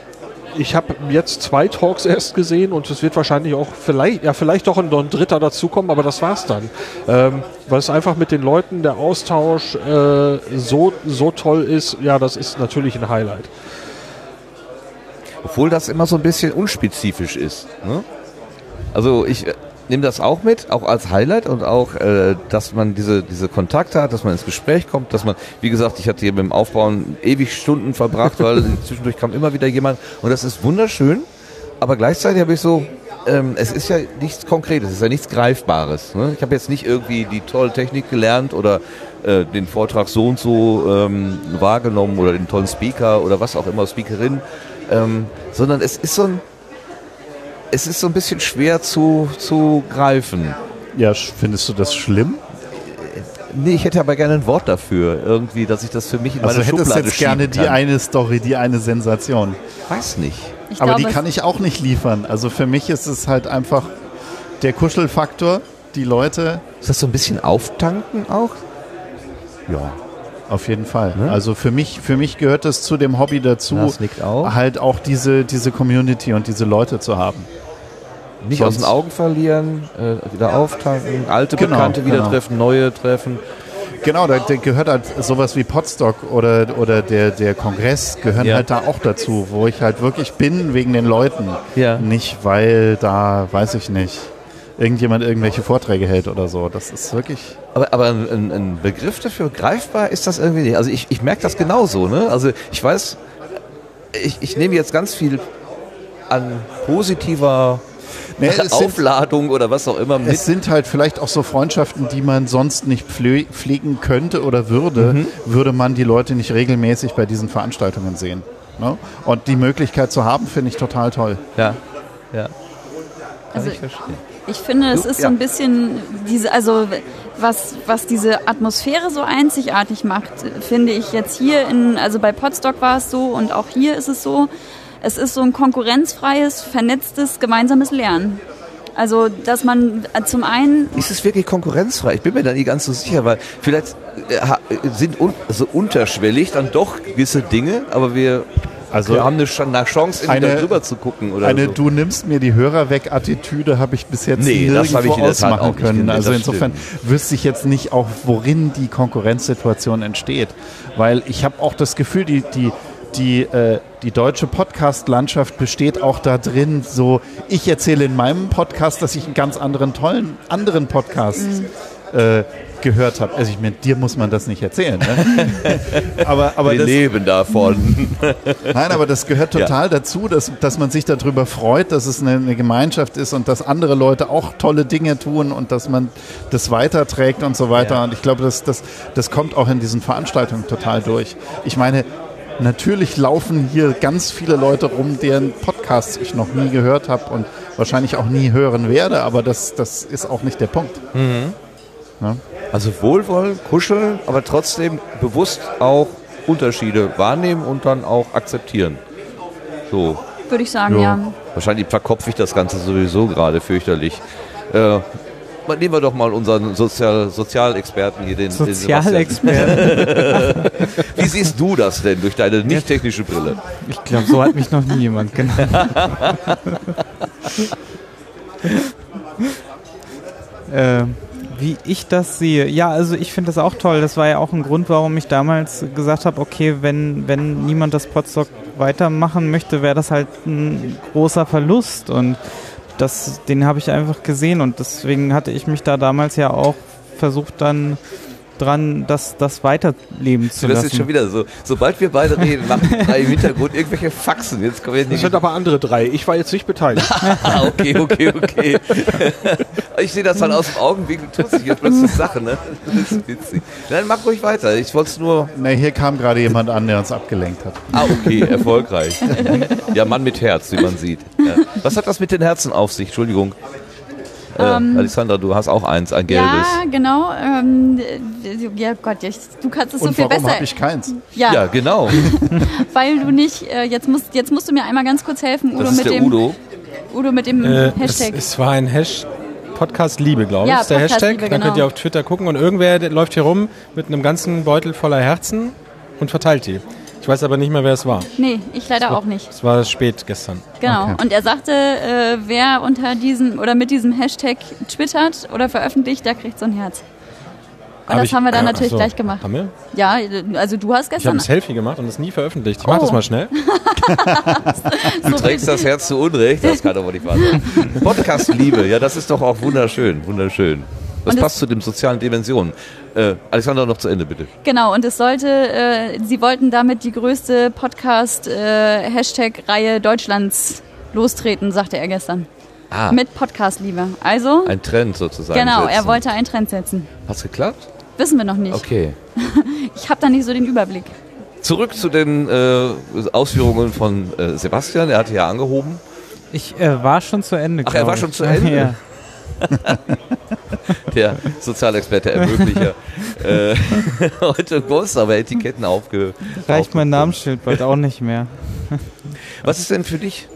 ich habe jetzt zwei Talks erst gesehen und es wird wahrscheinlich auch vielleicht, ja, vielleicht doch noch ein dritter dazukommen, aber das war's dann. Ähm, weil es einfach mit den Leuten, der Austausch äh, so, so toll ist, ja, das ist natürlich ein Highlight. Obwohl das immer so ein bisschen unspezifisch ist. Ne? Also ich nehme das auch mit, auch als Highlight und auch, äh, dass man diese, diese Kontakte hat, dass man ins Gespräch kommt, dass man, wie gesagt, ich hatte hier mit dem Aufbauen ewig Stunden verbracht, weil zwischendurch kam immer wieder jemand und das ist wunderschön, aber gleichzeitig habe ich so, ähm, es ist ja nichts Konkretes, es ist ja nichts Greifbares. Ne? Ich habe jetzt nicht irgendwie die tolle Technik gelernt oder äh, den Vortrag so und so ähm, wahrgenommen oder den tollen Speaker oder was auch immer, Speakerin, ähm, sondern es ist so ein, es ist so ein bisschen schwer zu, zu greifen. Ja, findest du das schlimm? Nee, ich hätte aber gerne ein Wort dafür, irgendwie, dass ich das für mich in meine Also hättest Schublade jetzt gerne schieben die kann. eine Story, die eine Sensation. Weiß nicht. Ich Aber glaube, die kann ich auch nicht liefern. Also für mich ist es halt einfach der Kuschelfaktor, die Leute. Ist das so ein bisschen auftanken auch? Ja, auf jeden Fall. Ne? Also für mich, für mich gehört es zu dem Hobby dazu, Das auch. halt auch diese, diese Community und diese Leute zu haben. Nicht Sonst- aus den Augen verlieren, äh, wieder auftanken, alte Genau, Bekannte wieder genau. treffen, neue treffen. Genau, da, da gehört halt sowas wie Podstock oder, oder der, der Kongress gehören Ja. halt da auch dazu, wo ich halt wirklich bin wegen den Leuten. Ja. Nicht, weil da, weiß ich nicht, irgendjemand irgendwelche Vorträge hält oder so. Das ist wirklich. Aber, aber ein, ein- ein Begriff dafür greifbar ist das irgendwie nicht. Also ich, ich merke das genauso. Ne? Also ich weiß, ich, ich nehme jetzt ganz viel an positiver Nee, es sind- Aufladung oder was auch immer mit. Es sind halt vielleicht auch so Freundschaften, die man sonst nicht pfle pflegen könnte oder würde, Mhm. würde man die Leute nicht regelmäßig bei diesen Veranstaltungen sehen. Ne? Und die Möglichkeit zu haben, finde ich total toll. Ja, ja. Kann Also ich verstehen. Ich finde, es ist Ja. so ein bisschen diese, also was, was diese Atmosphäre so einzigartig macht, finde ich jetzt hier in, also bei Podstock war es so und auch hier ist es so. Es ist so ein konkurrenzfreies, vernetztes, gemeinsames Lernen. Also, dass man äh, zum einen Ist es wirklich konkurrenzfrei? Ich bin mir da nie ganz so sicher, weil vielleicht äh, sind un so unterschwellig dann doch gewisse Dinge, aber wir, Also wir haben eine, Ch- eine Chance, eine- da drüber zu gucken oder Eine so. Du nimmst mir die Hörer weg Attitüde habe ich bis jetzt Nee, das habe nirgendwo ich in auch ausmachen nicht können. gesehen, Also das insofern wüsste ich jetzt nicht auch, worin die Konkurrenzsituation entsteht. Weil ich habe auch das Gefühl, die, die, die, äh, die deutsche Podcast-Landschaft besteht auch da drin, so ich erzähle in meinem Podcast, dass ich einen ganz anderen, tollen, anderen Podcast äh, gehört habe. Also ich meine, dir muss man das nicht erzählen. Ne? aber aber wir das, leben davon. Nein, aber das gehört total dazu, dass, dass man sich darüber freut, dass es eine, eine Gemeinschaft ist und dass andere Leute auch tolle Dinge tun und dass man das weiterträgt und so weiter. Ja. Und ich glaube, das, das, das kommt auch in diesen Veranstaltungen total durch. Ich meine, natürlich laufen hier ganz viele Leute rum, deren Podcasts ich noch nie gehört habe und wahrscheinlich auch nie hören werde, aber das, das ist auch nicht der Punkt. Also wohlwollen, kuscheln, aber trotzdem bewusst auch Unterschiede wahrnehmen und dann auch akzeptieren. So, würde ich sagen, Ja. ja. wahrscheinlich verkopfe ich das Ganze sowieso gerade fürchterlich. Äh, nehmen wir doch mal unseren Sozial Sozialexperten hier, den, den Sebastian. Sozialexperte. Wie siehst du das denn durch deine nicht technische Brille? Ich glaube, so hat mich noch nie jemand genannt. äh, wie ich das sehe. Ja, also ich finde das auch toll. Das war ja auch ein Grund, warum ich damals gesagt habe, okay, wenn, wenn niemand das Podstock weitermachen möchte, wäre das halt ein großer Verlust. Und das, den habe ich einfach gesehen. Und deswegen hatte ich mich da damals ja auch versucht dann dran, das, das weiterleben zu Das lassen. ist schon wieder so. Sobald wir beide reden, machen drei im Hintergrund irgendwelche Faxen. Jetzt kommen wir Das nicht. sind aber andere drei. Ich war jetzt nicht beteiligt. Ah, okay, okay, okay. ich sehe das dann aus dem Augenwinkel, tut sich jetzt plötzlich Sache, ne? Das ist witzig. Nein, mach ruhig weiter. Ich wollte es nur. Ne, hier kam gerade jemand an, der uns abgelenkt hat. Ah, okay, erfolgreich. Ja, Mann mit Herz, wie man sieht. Ja. Was hat das mit den Herzen auf sich? Entschuldigung. Äh, Alexandra, du hast auch eins, ein gelbes. Ja, genau. Ähm, äh, ja Gott, ich, du kannst es so viel warum besser. habe ich keins? ja, Ja, genau. weil du nicht, äh, jetzt musst, jetzt musst du mir einmal ganz kurz helfen, Udo Das ist mit der dem Udo. Udo mit dem Äh, es, Hashtag. es war ein Hash Podcast Liebe, glaube ich. Ja, ist der Podcast Hashtag. Liebe, Dann könnt genau. ihr auf Twitter gucken und irgendwer läuft hier rum mit einem ganzen Beutel voller Herzen und verteilt die. Ich weiß aber nicht mehr, wer es war. nee, ich leider auch nicht. Es war spät gestern. Genau. Okay. Und er sagte, äh, wer unter diesem oder mit diesem Hashtag twittert oder veröffentlicht, der kriegt so ein Herz. Und Hab das ich- haben wir dann Ah, natürlich so. gleich gemacht. Haben wir? Ja, also du hast Ich habe gestern. ein Selfie gemacht und es nie veröffentlicht. Ich mach Oh. das mal schnell. Du trägst das Herz zu Unrecht, das kann aber nicht wahr sein. Podcast-Liebe, ja, das ist doch auch wunderschön, wunderschön. Das Und passt zu den sozialen Dimensionen. Äh, Alexandra, noch zu Ende, bitte. Genau, und es sollte, äh, sie wollten damit die größte Podcast-Hashtag-Reihe Deutschlands lostreten, sagte er gestern. Ah, Mit Podcast-Liebe. Also, ein Trend sozusagen. genau, setzen. er wollte einen Trend setzen. Hat's geklappt? Wissen wir noch nicht. Okay. Ich habe da nicht so den Überblick. Zurück zu den äh, Ausführungen von äh, Sebastian. Er hatte ja angehoben. Ich äh, war schon zu Ende. Ach, er war ich. schon zu Ende? Ja. Der Sozialexperte, Ermöglicher. äh, heute groß, aber Etiketten aufge. Reicht mein Namensschild bald auch nicht mehr. Was ist denn für dich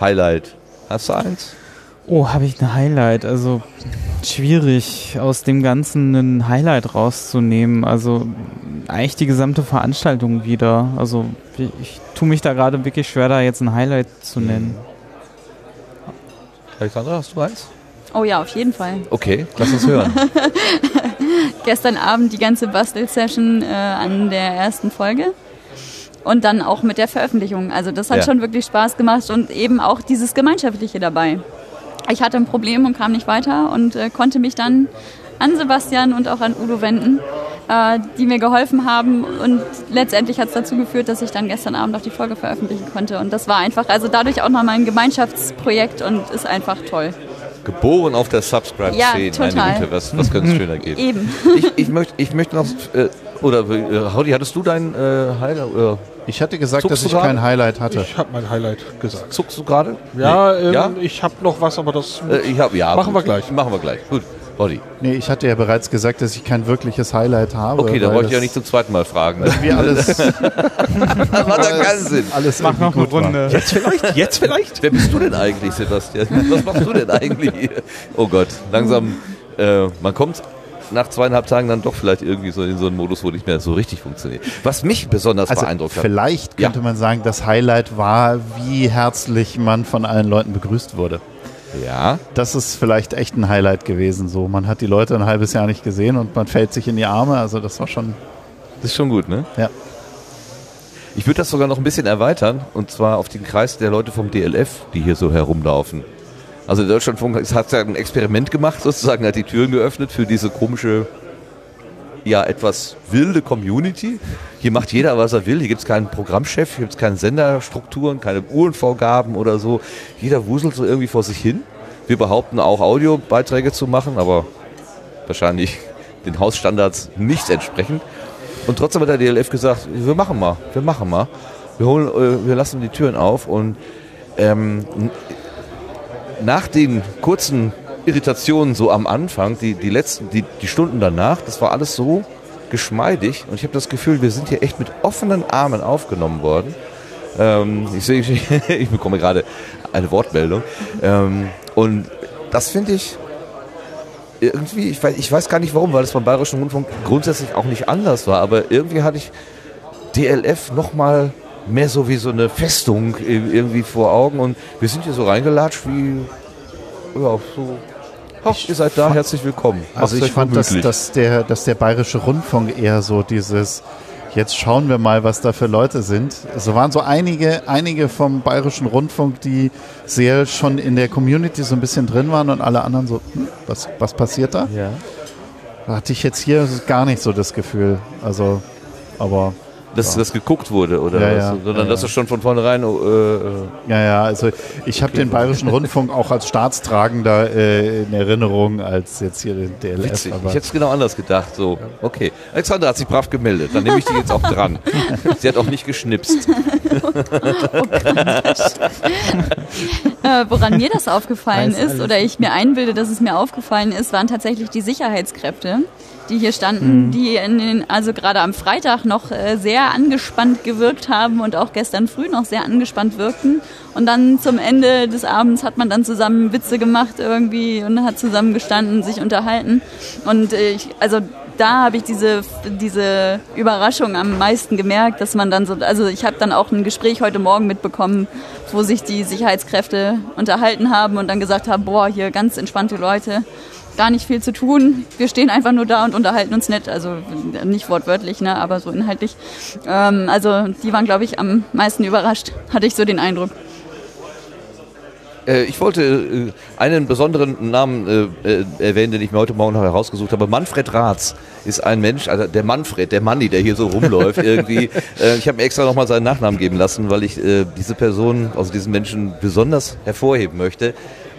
Highlight? Hast du eins? Oh, habe ich ein Highlight? Also schwierig, aus dem Ganzen ein Highlight rauszunehmen. Also eigentlich die gesamte Veranstaltung wieder. Also ich, ich tue mich da gerade wirklich schwer, da jetzt ein Highlight zu nennen. Alexandra, hast du eins? Oh ja, auf jeden Fall. Okay, lass uns hören. Gestern Abend die ganze Bastel-Session äh, an der ersten Folge. Und dann auch mit der Veröffentlichung. Also das hat Ja. schon wirklich Spaß gemacht und eben auch dieses Gemeinschaftliche dabei. Ich hatte ein Problem und kam nicht weiter und äh, konnte mich dann an Sebastian und auch an Udo wenden, äh, die mir geholfen haben. Und letztendlich hat es dazu geführt, dass ich dann gestern Abend auch die Folge veröffentlichen konnte. Und das war einfach, also dadurch auch nochmal ein Gemeinschaftsprojekt und ist einfach toll. Geboren auf der Subscribe-Szene. Ja, Meine. Güte, was, was könnte es schöner geben? Eben. Ich, ich, möchte, ich möchte noch, äh, oder äh, Haudi, hattest du dein äh, Highlight? Oder Ich hatte gesagt, Zuckst dass ich kein Highlight hatte. Ich habe mein Highlight gesagt. zuckst du gerade? Ja, Nee. ähm, ja? ich habe noch was, aber das. Äh, ich hab, ja, Machen gut. wir gleich. Machen wir gleich. Gut. Olli. Nee, ich hatte ja bereits gesagt, dass ich kein wirkliches Highlight habe. Okay, dann weil wollte ich ja nicht zum zweiten Mal fragen. irgendwie alles, Das macht doch keinen Sinn. alles Mach noch eine gut war. Runde. Jetzt vielleicht, jetzt vielleicht. Wer bist du denn eigentlich, Sebastian? Was machst du denn eigentlich hier? Oh Gott, langsam, äh, man kommt nach zweieinhalb Tagen dann doch vielleicht irgendwie so in so einen Modus, wo nicht mehr so richtig funktioniert. Was mich besonders Also beeindruckt hat. vielleicht Ja. könnte man sagen, das Highlight war, wie herzlich man von allen Leuten begrüßt wurde. Ja, Das ist vielleicht echt ein Highlight gewesen. So, man hat die Leute ein halbes Jahr nicht gesehen und man fällt sich in die Arme. Also das war schon, das ist schon gut, ne? ja. Ich würde das sogar noch ein bisschen erweitern und zwar auf den Kreis der Leute vom DLF, die hier so herumlaufen. Also der Deutschlandfunk hat ja ein Experiment gemacht, sozusagen hat die Türen geöffnet für diese komische, ja etwas wilde Community. Hier macht jeder, was er will. Hier gibt es keinen Programmchef, hier gibt es keine Senderstrukturen, keine Uhrenvorgaben oder so. Jeder wuselt so irgendwie vor sich hin. Wir behaupten auch Audiobeiträge zu machen, aber wahrscheinlich den Hausstandards nicht entsprechend. Und trotzdem hat der DLF gesagt, wir machen mal, wir machen mal. Wir, holen, äh, wir lassen die Türen auf und ähm, nach den kurzen Irritationen so am Anfang, die, die letzten, die, die Stunden danach, das war alles so geschmeidig und ich habe das Gefühl, wir sind hier echt mit offenen Armen aufgenommen worden. Ähm, ich, sehe, ich, ich bekomme gerade eine Wortmeldung. Ähm, und das finde ich irgendwie, ich weiß, ich weiß gar nicht warum, weil es beim Bayerischen Rundfunk grundsätzlich auch nicht anders war, aber irgendwie hatte ich DLF nochmal mehr so wie so eine Festung irgendwie vor Augen und wir sind hier so reingelatscht wie, ja, so, ach, ihr seid da, herzlich willkommen. Also Macht's ich euch fand, dass, dass, der, dass der Bayerische Rundfunk eher so dieses, jetzt schauen wir mal, was da für Leute sind. Es waren so einige, einige vom Bayerischen Rundfunk, die sehr schon in der Community so ein bisschen drin waren und alle anderen so, hm, was, was passiert da? ja. Da hatte ich jetzt hier gar nicht so das Gefühl. Also, aber dass das geguckt wurde, oder Ja, was? ja. sondern Ja, dass ja. es schon von vornherein äh, äh, ja, ja, also ich habe den Bayerischen Rundfunk auch als Staatstragender äh, in Erinnerung als jetzt hier den DLF. witzig. Aber Ich hätte es genau anders gedacht. So, okay. Alexandra hat sich brav gemeldet. Dann nehme ich die jetzt auch dran. Sie hat auch nicht geschnipst. Äh, woran mir das aufgefallen Weiß ist alles. oder ich mir einbilde, dass es mir aufgefallen ist, waren tatsächlich die Sicherheitskräfte, die hier standen, die in den, also gerade am Freitag noch äh, sehr angespannt gewirkt haben und auch gestern früh noch sehr angespannt wirkten. Und dann zum Ende des Abends hat man dann zusammen Witze gemacht irgendwie und hat zusammen gestanden, sich unterhalten. Und äh, ich, also da habe ich diese, diese Überraschung am meisten gemerkt, dass man dann so, also ich habe dann auch ein Gespräch heute Morgen mitbekommen, wo sich die Sicherheitskräfte unterhalten haben und dann gesagt haben, boah, hier ganz entspannte Leute, gar nicht viel zu tun, wir stehen einfach nur da und unterhalten uns nett, also nicht wortwörtlich, ne, aber so inhaltlich. Ähm, also die waren, glaube ich, am meisten überrascht, hatte ich so den Eindruck. Äh, ich wollte äh, einen besonderen Namen äh, äh, erwähnen, den ich mir heute Morgen noch herausgesucht habe. Manfred Ratz ist ein Mensch, also der Manfred, der Manni, der hier so rumläuft irgendwie. Ich habe mir extra nochmal seinen Nachnamen geben lassen, weil ich diese Person, also diesen Menschen besonders hervorheben möchte.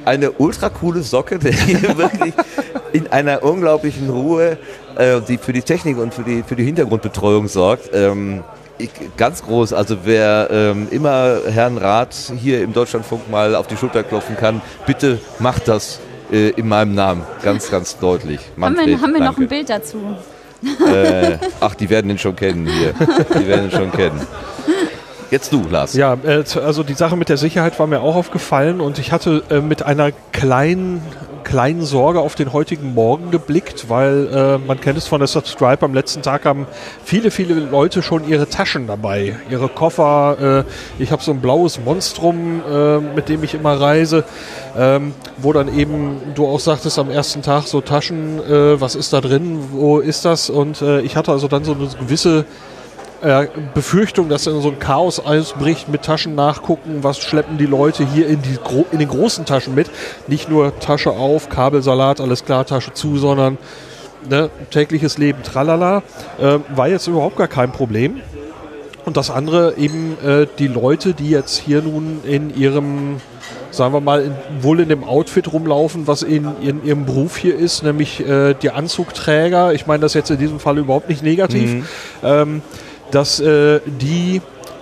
Eine ultra coole Socke, hier wirklich in einer unglaublichen Ruhe, äh, die für die Technik und für die, für die Hintergrundbetreuung sorgt. Ähm, ich, ganz groß, also wer ähm, immer Herrn Rath hier im Deutschlandfunk mal auf die Schulter klopfen kann, bitte macht das äh, in meinem Namen. Ganz, ganz deutlich. Haben Manfred, wir, haben wir noch ein Bild dazu? Äh, ach, die werden ihn schon kennen hier. Die werden ihn schon kennen. Jetzt du, Lars. Ja, äh, also die Sache mit der Sicherheit war mir auch aufgefallen und ich hatte äh, mit einer kleinen kleinen Sorge auf den heutigen Morgen geblickt, weil äh, man kennt es von der Subscribe, am letzten Tag haben viele, viele Leute schon ihre Taschen dabei, ihre Koffer. Ich habe so ein blaues Monstrum, mit dem ich immer reise, ähm, wo dann eben, du auch sagtest am ersten Tag, so Taschen, was ist da drin, wo ist das? Und ich hatte also dann so eine gewisse äh, Befürchtung, dass dann so ein Chaos ausbricht mit Taschen nachgucken, was schleppen die Leute hier in, die, in den großen Taschen mit. Nicht nur Tasche auf, Kabelsalat, alles klar, Tasche zu, sondern ne, tägliches Leben, tralala. Äh, war jetzt überhaupt gar kein Problem. Und das andere eben äh, die Leute, die jetzt hier nun in ihrem, sagen wir mal, in, wohl in dem Outfit rumlaufen, was in, in ihrem Beruf hier ist, nämlich äh, die Anzugträger. Ich meine das jetzt in diesem Fall überhaupt nicht negativ. Ähm, dass äh, die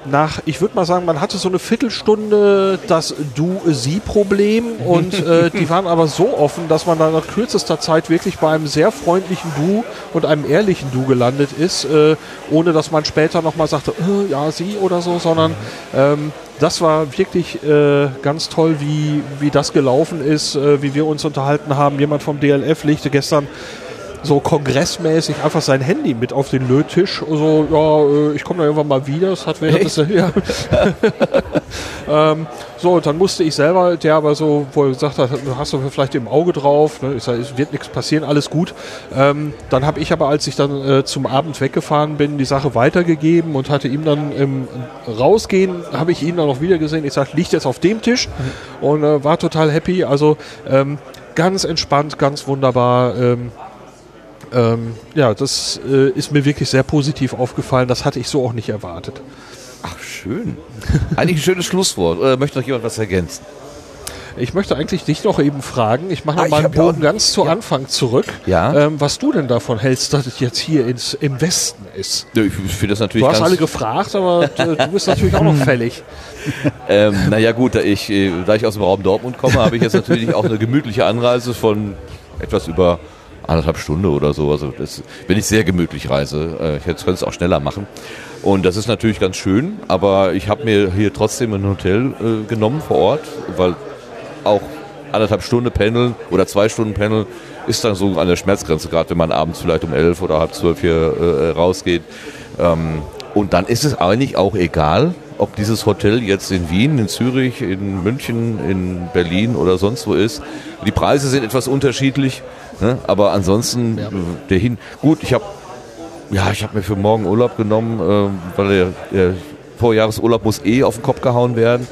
nach, ich würde mal sagen, man hatte so eine Viertelstunde das Du-Sie-Problem und äh, die waren aber so offen, dass man dann nach kürzester Zeit wirklich bei einem sehr freundlichen Du und einem ehrlichen Du gelandet ist, äh, ohne dass man später nochmal sagte, äh, ja, Sie oder so, sondern ähm, das war wirklich äh, ganz toll, wie, wie das gelaufen ist, äh, wie wir uns unterhalten haben. Jemand vom DLF legte gestern so kongressmäßig einfach sein Handy mit auf den Löttisch. So, ja, äh, ich komme da irgendwann mal wieder. Das hat während des, ja. ähm, so, dann musste ich selber, der aber so, wo er gesagt hat, hast du vielleicht im Auge drauf, ne? ich sag, es wird nichts passieren, alles gut. Ähm, dann habe ich aber, als ich dann äh, zum Abend weggefahren bin, die Sache weitergegeben und hatte ihm dann im Rausgehen, habe ich ihn dann noch wieder gesehen. Ich sage, liegt jetzt auf dem Tisch und äh, war total happy. Also ähm, ganz entspannt, ganz wunderbar. Ähm, ähm, ja, das äh, ist mir wirklich sehr positiv aufgefallen. Das hatte ich so auch nicht erwartet. Ach, schön. Eigentlich ein schönes Schlusswort. Oder möchte noch jemand was ergänzen? Ich möchte eigentlich dich noch eben fragen, ich mache Ah, mal einen ja Bogen auch- ganz zu ja. Anfang zurück, Ja. ähm, was du denn davon hältst, dass es jetzt hier ins, im Westen ist. Ja, Ich finde das natürlich Du hast alle gefragt, aber äh, du bist natürlich auch noch fällig. Ähm, naja gut, da ich, äh, da ich aus dem Raum Dortmund komme, habe ich jetzt natürlich auch eine gemütliche Anreise von etwas über anderthalb Stunden oder so. Also das, wenn ich sehr gemütlich reise, äh, ich könnte es auch schneller machen. Und das ist natürlich ganz schön, aber ich habe mir hier trotzdem ein Hotel äh, genommen vor Ort, weil auch anderthalb Stunden pendeln oder zwei Stunden pendeln ist dann so an der Schmerzgrenze, gerade wenn man abends vielleicht um elf oder halb zwölf hier äh, rausgeht. Ähm, und dann ist es eigentlich auch egal, ob dieses Hotel jetzt in Wien, in Zürich, in München, in Berlin oder sonst wo ist. Die Preise sind etwas unterschiedlich, ne? aber ansonsten äh, der hin. Gut, ich habe ja, ich habe mir für morgen Urlaub genommen, ähm, weil der, der Vorjahresurlaub muss eh auf den Kopf gehauen werden.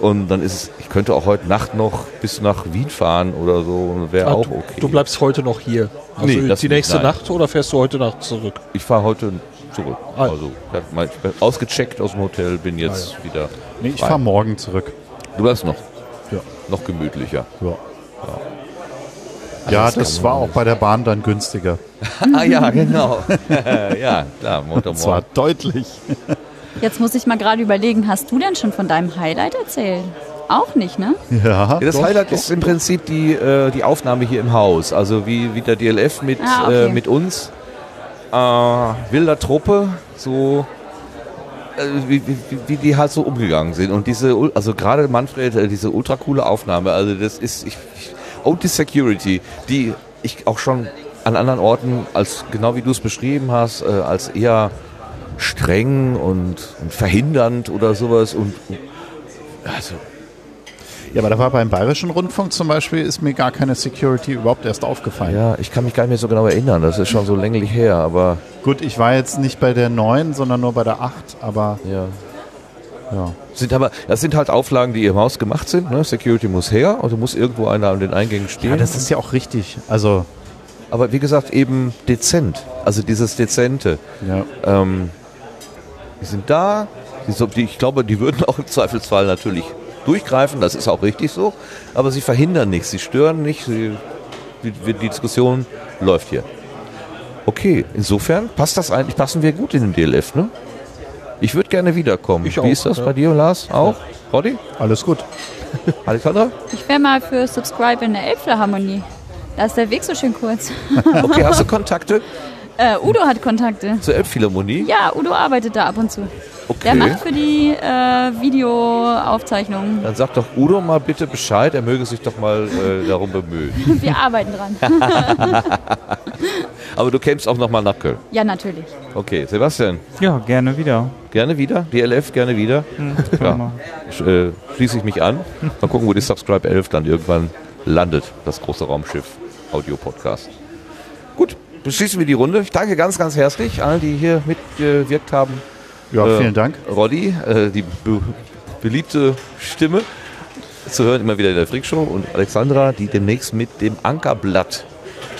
Und dann ist es, ich könnte auch heute Nacht noch bis nach Wien fahren oder so, wäre Ah, auch okay. du bleibst heute noch hier. Also Nee, das die nicht, nächste nein. Nacht oder fährst du heute Nacht zurück? ich fahre heute zurück. Ah. Also ich hab bin ausgecheckt aus dem Hotel, bin jetzt wieder. Nee, ich fahre morgen zurück. Du bleibst noch. Ja. Noch gemütlicher. Ja, ja das war auch bei der Bahn dann günstiger. ah ja, genau. ja, klar, Montagmorgen. Zwar deutlich. Jetzt muss ich mal gerade überlegen, hast du denn schon von deinem Highlight erzählt? Auch nicht, ne? Ja. Ja, das Highlight ist im Prinzip die, äh, die Aufnahme hier im Haus. Also wie, wie der DLF mit, Ah, okay. äh, mit uns. Äh, wilder Truppe, so äh, wie, wie, wie- die halt so umgegangen sind. Und diese, also gerade Manfred, äh, diese ultra coole Aufnahme, also das ist, ich, ich, und die Security, die ich auch schon an anderen Orten, als genau wie du es beschrieben hast, äh, als eher streng und, und verhindernd oder sowas und also Ja, aber da war beim Bayerischen Rundfunk zum Beispiel, ist mir gar keine Security überhaupt erst aufgefallen. Ja, ich kann mich gar nicht mehr so genau erinnern. Das ist schon so länglich her, aber Gut, ich war jetzt nicht bei der 9, sondern nur bei der 8, aber ja. Ja. Sind aber, das sind halt Auflagen, die im Haus gemacht sind. Ne? Security muss her, also muss irgendwo einer an den Eingängen stehen. Ja, das ist ja auch richtig. Also, aber wie gesagt, eben dezent. Also dieses Dezente. ja. Ähm, die sind da. Die, ich glaube, die würden auch im Zweifelsfall natürlich durchgreifen. Das ist auch richtig so. Aber sie verhindern nichts. Sie stören nicht. Sie, die, die Diskussion läuft hier. Okay, insofern passt das eigentlich, passen wir gut in den DLF, ne? Ich würde gerne wiederkommen. Ich Wie auch, ist das ja. bei dir, Lars? Auch? Roddy? alles gut. Alexandra? Ich wäre mal für Subscribe in der Elbphilharmonie. Da ist der Weg so schön kurz. Okay, hast du Kontakte Äh, Udo hat Kontakte. zur Elbphilharmonie? Ja, Udo arbeitet da ab und zu. Der Okay. macht für die äh, Videoaufzeichnungen. Dann sag doch Udo mal bitte Bescheid, er möge sich doch mal äh, darum bemühen. Wir arbeiten dran. Aber du kämst auch nochmal nach Köln. Ja, natürlich. Okay, Sebastian, Ja, gerne wieder. gerne wieder? DLF, gerne wieder? Ja, mal. sch- äh, schließe ich mich an. Mal gucken, wo die Subscribe 11 dann irgendwann landet, das große Raumschiff Audio-Podcast. Gut, beschließen wir die Runde. Ich danke ganz, ganz herzlich allen, die hier mitgewirkt haben. Ja, Äh, vielen Dank. Roddy, äh, die be beliebte Stimme zu hören, immer wieder in der Freakshow. Und Alexandra, die demnächst mit dem Ankerblatt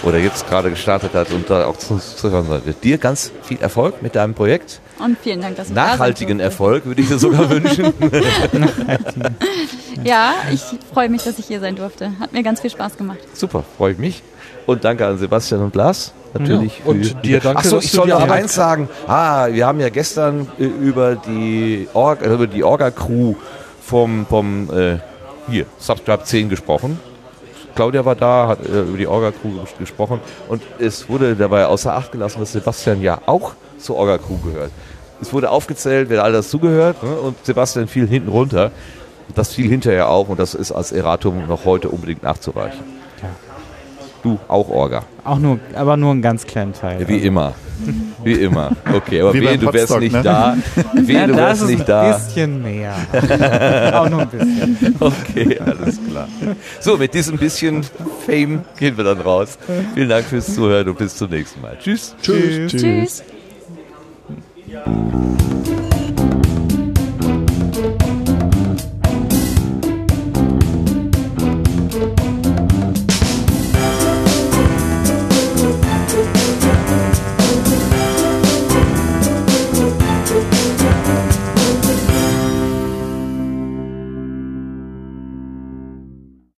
oder jetzt gerade gestartet hat und da auch zu, zu hören sein wird. Dir ganz viel Erfolg mit deinem Projekt. Und vielen Dank, dass da sein Nachhaltigen durfte. Erfolg würde ich dir sogar wünschen. Ja, ich freue mich, dass ich hier sein durfte. Hat mir ganz viel Spaß gemacht. Super, freue ich mich. Und danke an Sebastian und Lars. Natürlich. Ja. Und dir danke, Achso, ich soll noch Arbeit- eins sagen. Ah, wir haben ja gestern äh, über die Org, äh, über die Orga-Crew vom, vom äh, hier, Subscribe 10 gesprochen. Claudia war da, hat äh, über die Orga-Crew ges- gesprochen und es wurde dabei außer Acht gelassen, dass Sebastian ja auch zur Orga-Crew gehört. Es wurde aufgezählt, wer all das zugehört ne? und Sebastian fiel hinten runter. Das fiel hinterher auch und das ist als Erratum noch heute unbedingt nachzureichen. Du, auch Orga. Auch nur, aber nur einen ganz kleinen Teil. Wie immer. Wie immer. Okay, aber Wie wehe, du wärst nicht ne? da. Wehe, ja, du da wärst nicht ein da. bisschen mehr. Auch nur ein bisschen. Okay, alles klar. So, mit diesem bisschen Fame gehen wir dann raus. Vielen Dank fürs Zuhören und bis zum nächsten Mal. Tschüss. Tschüss. Tschüss.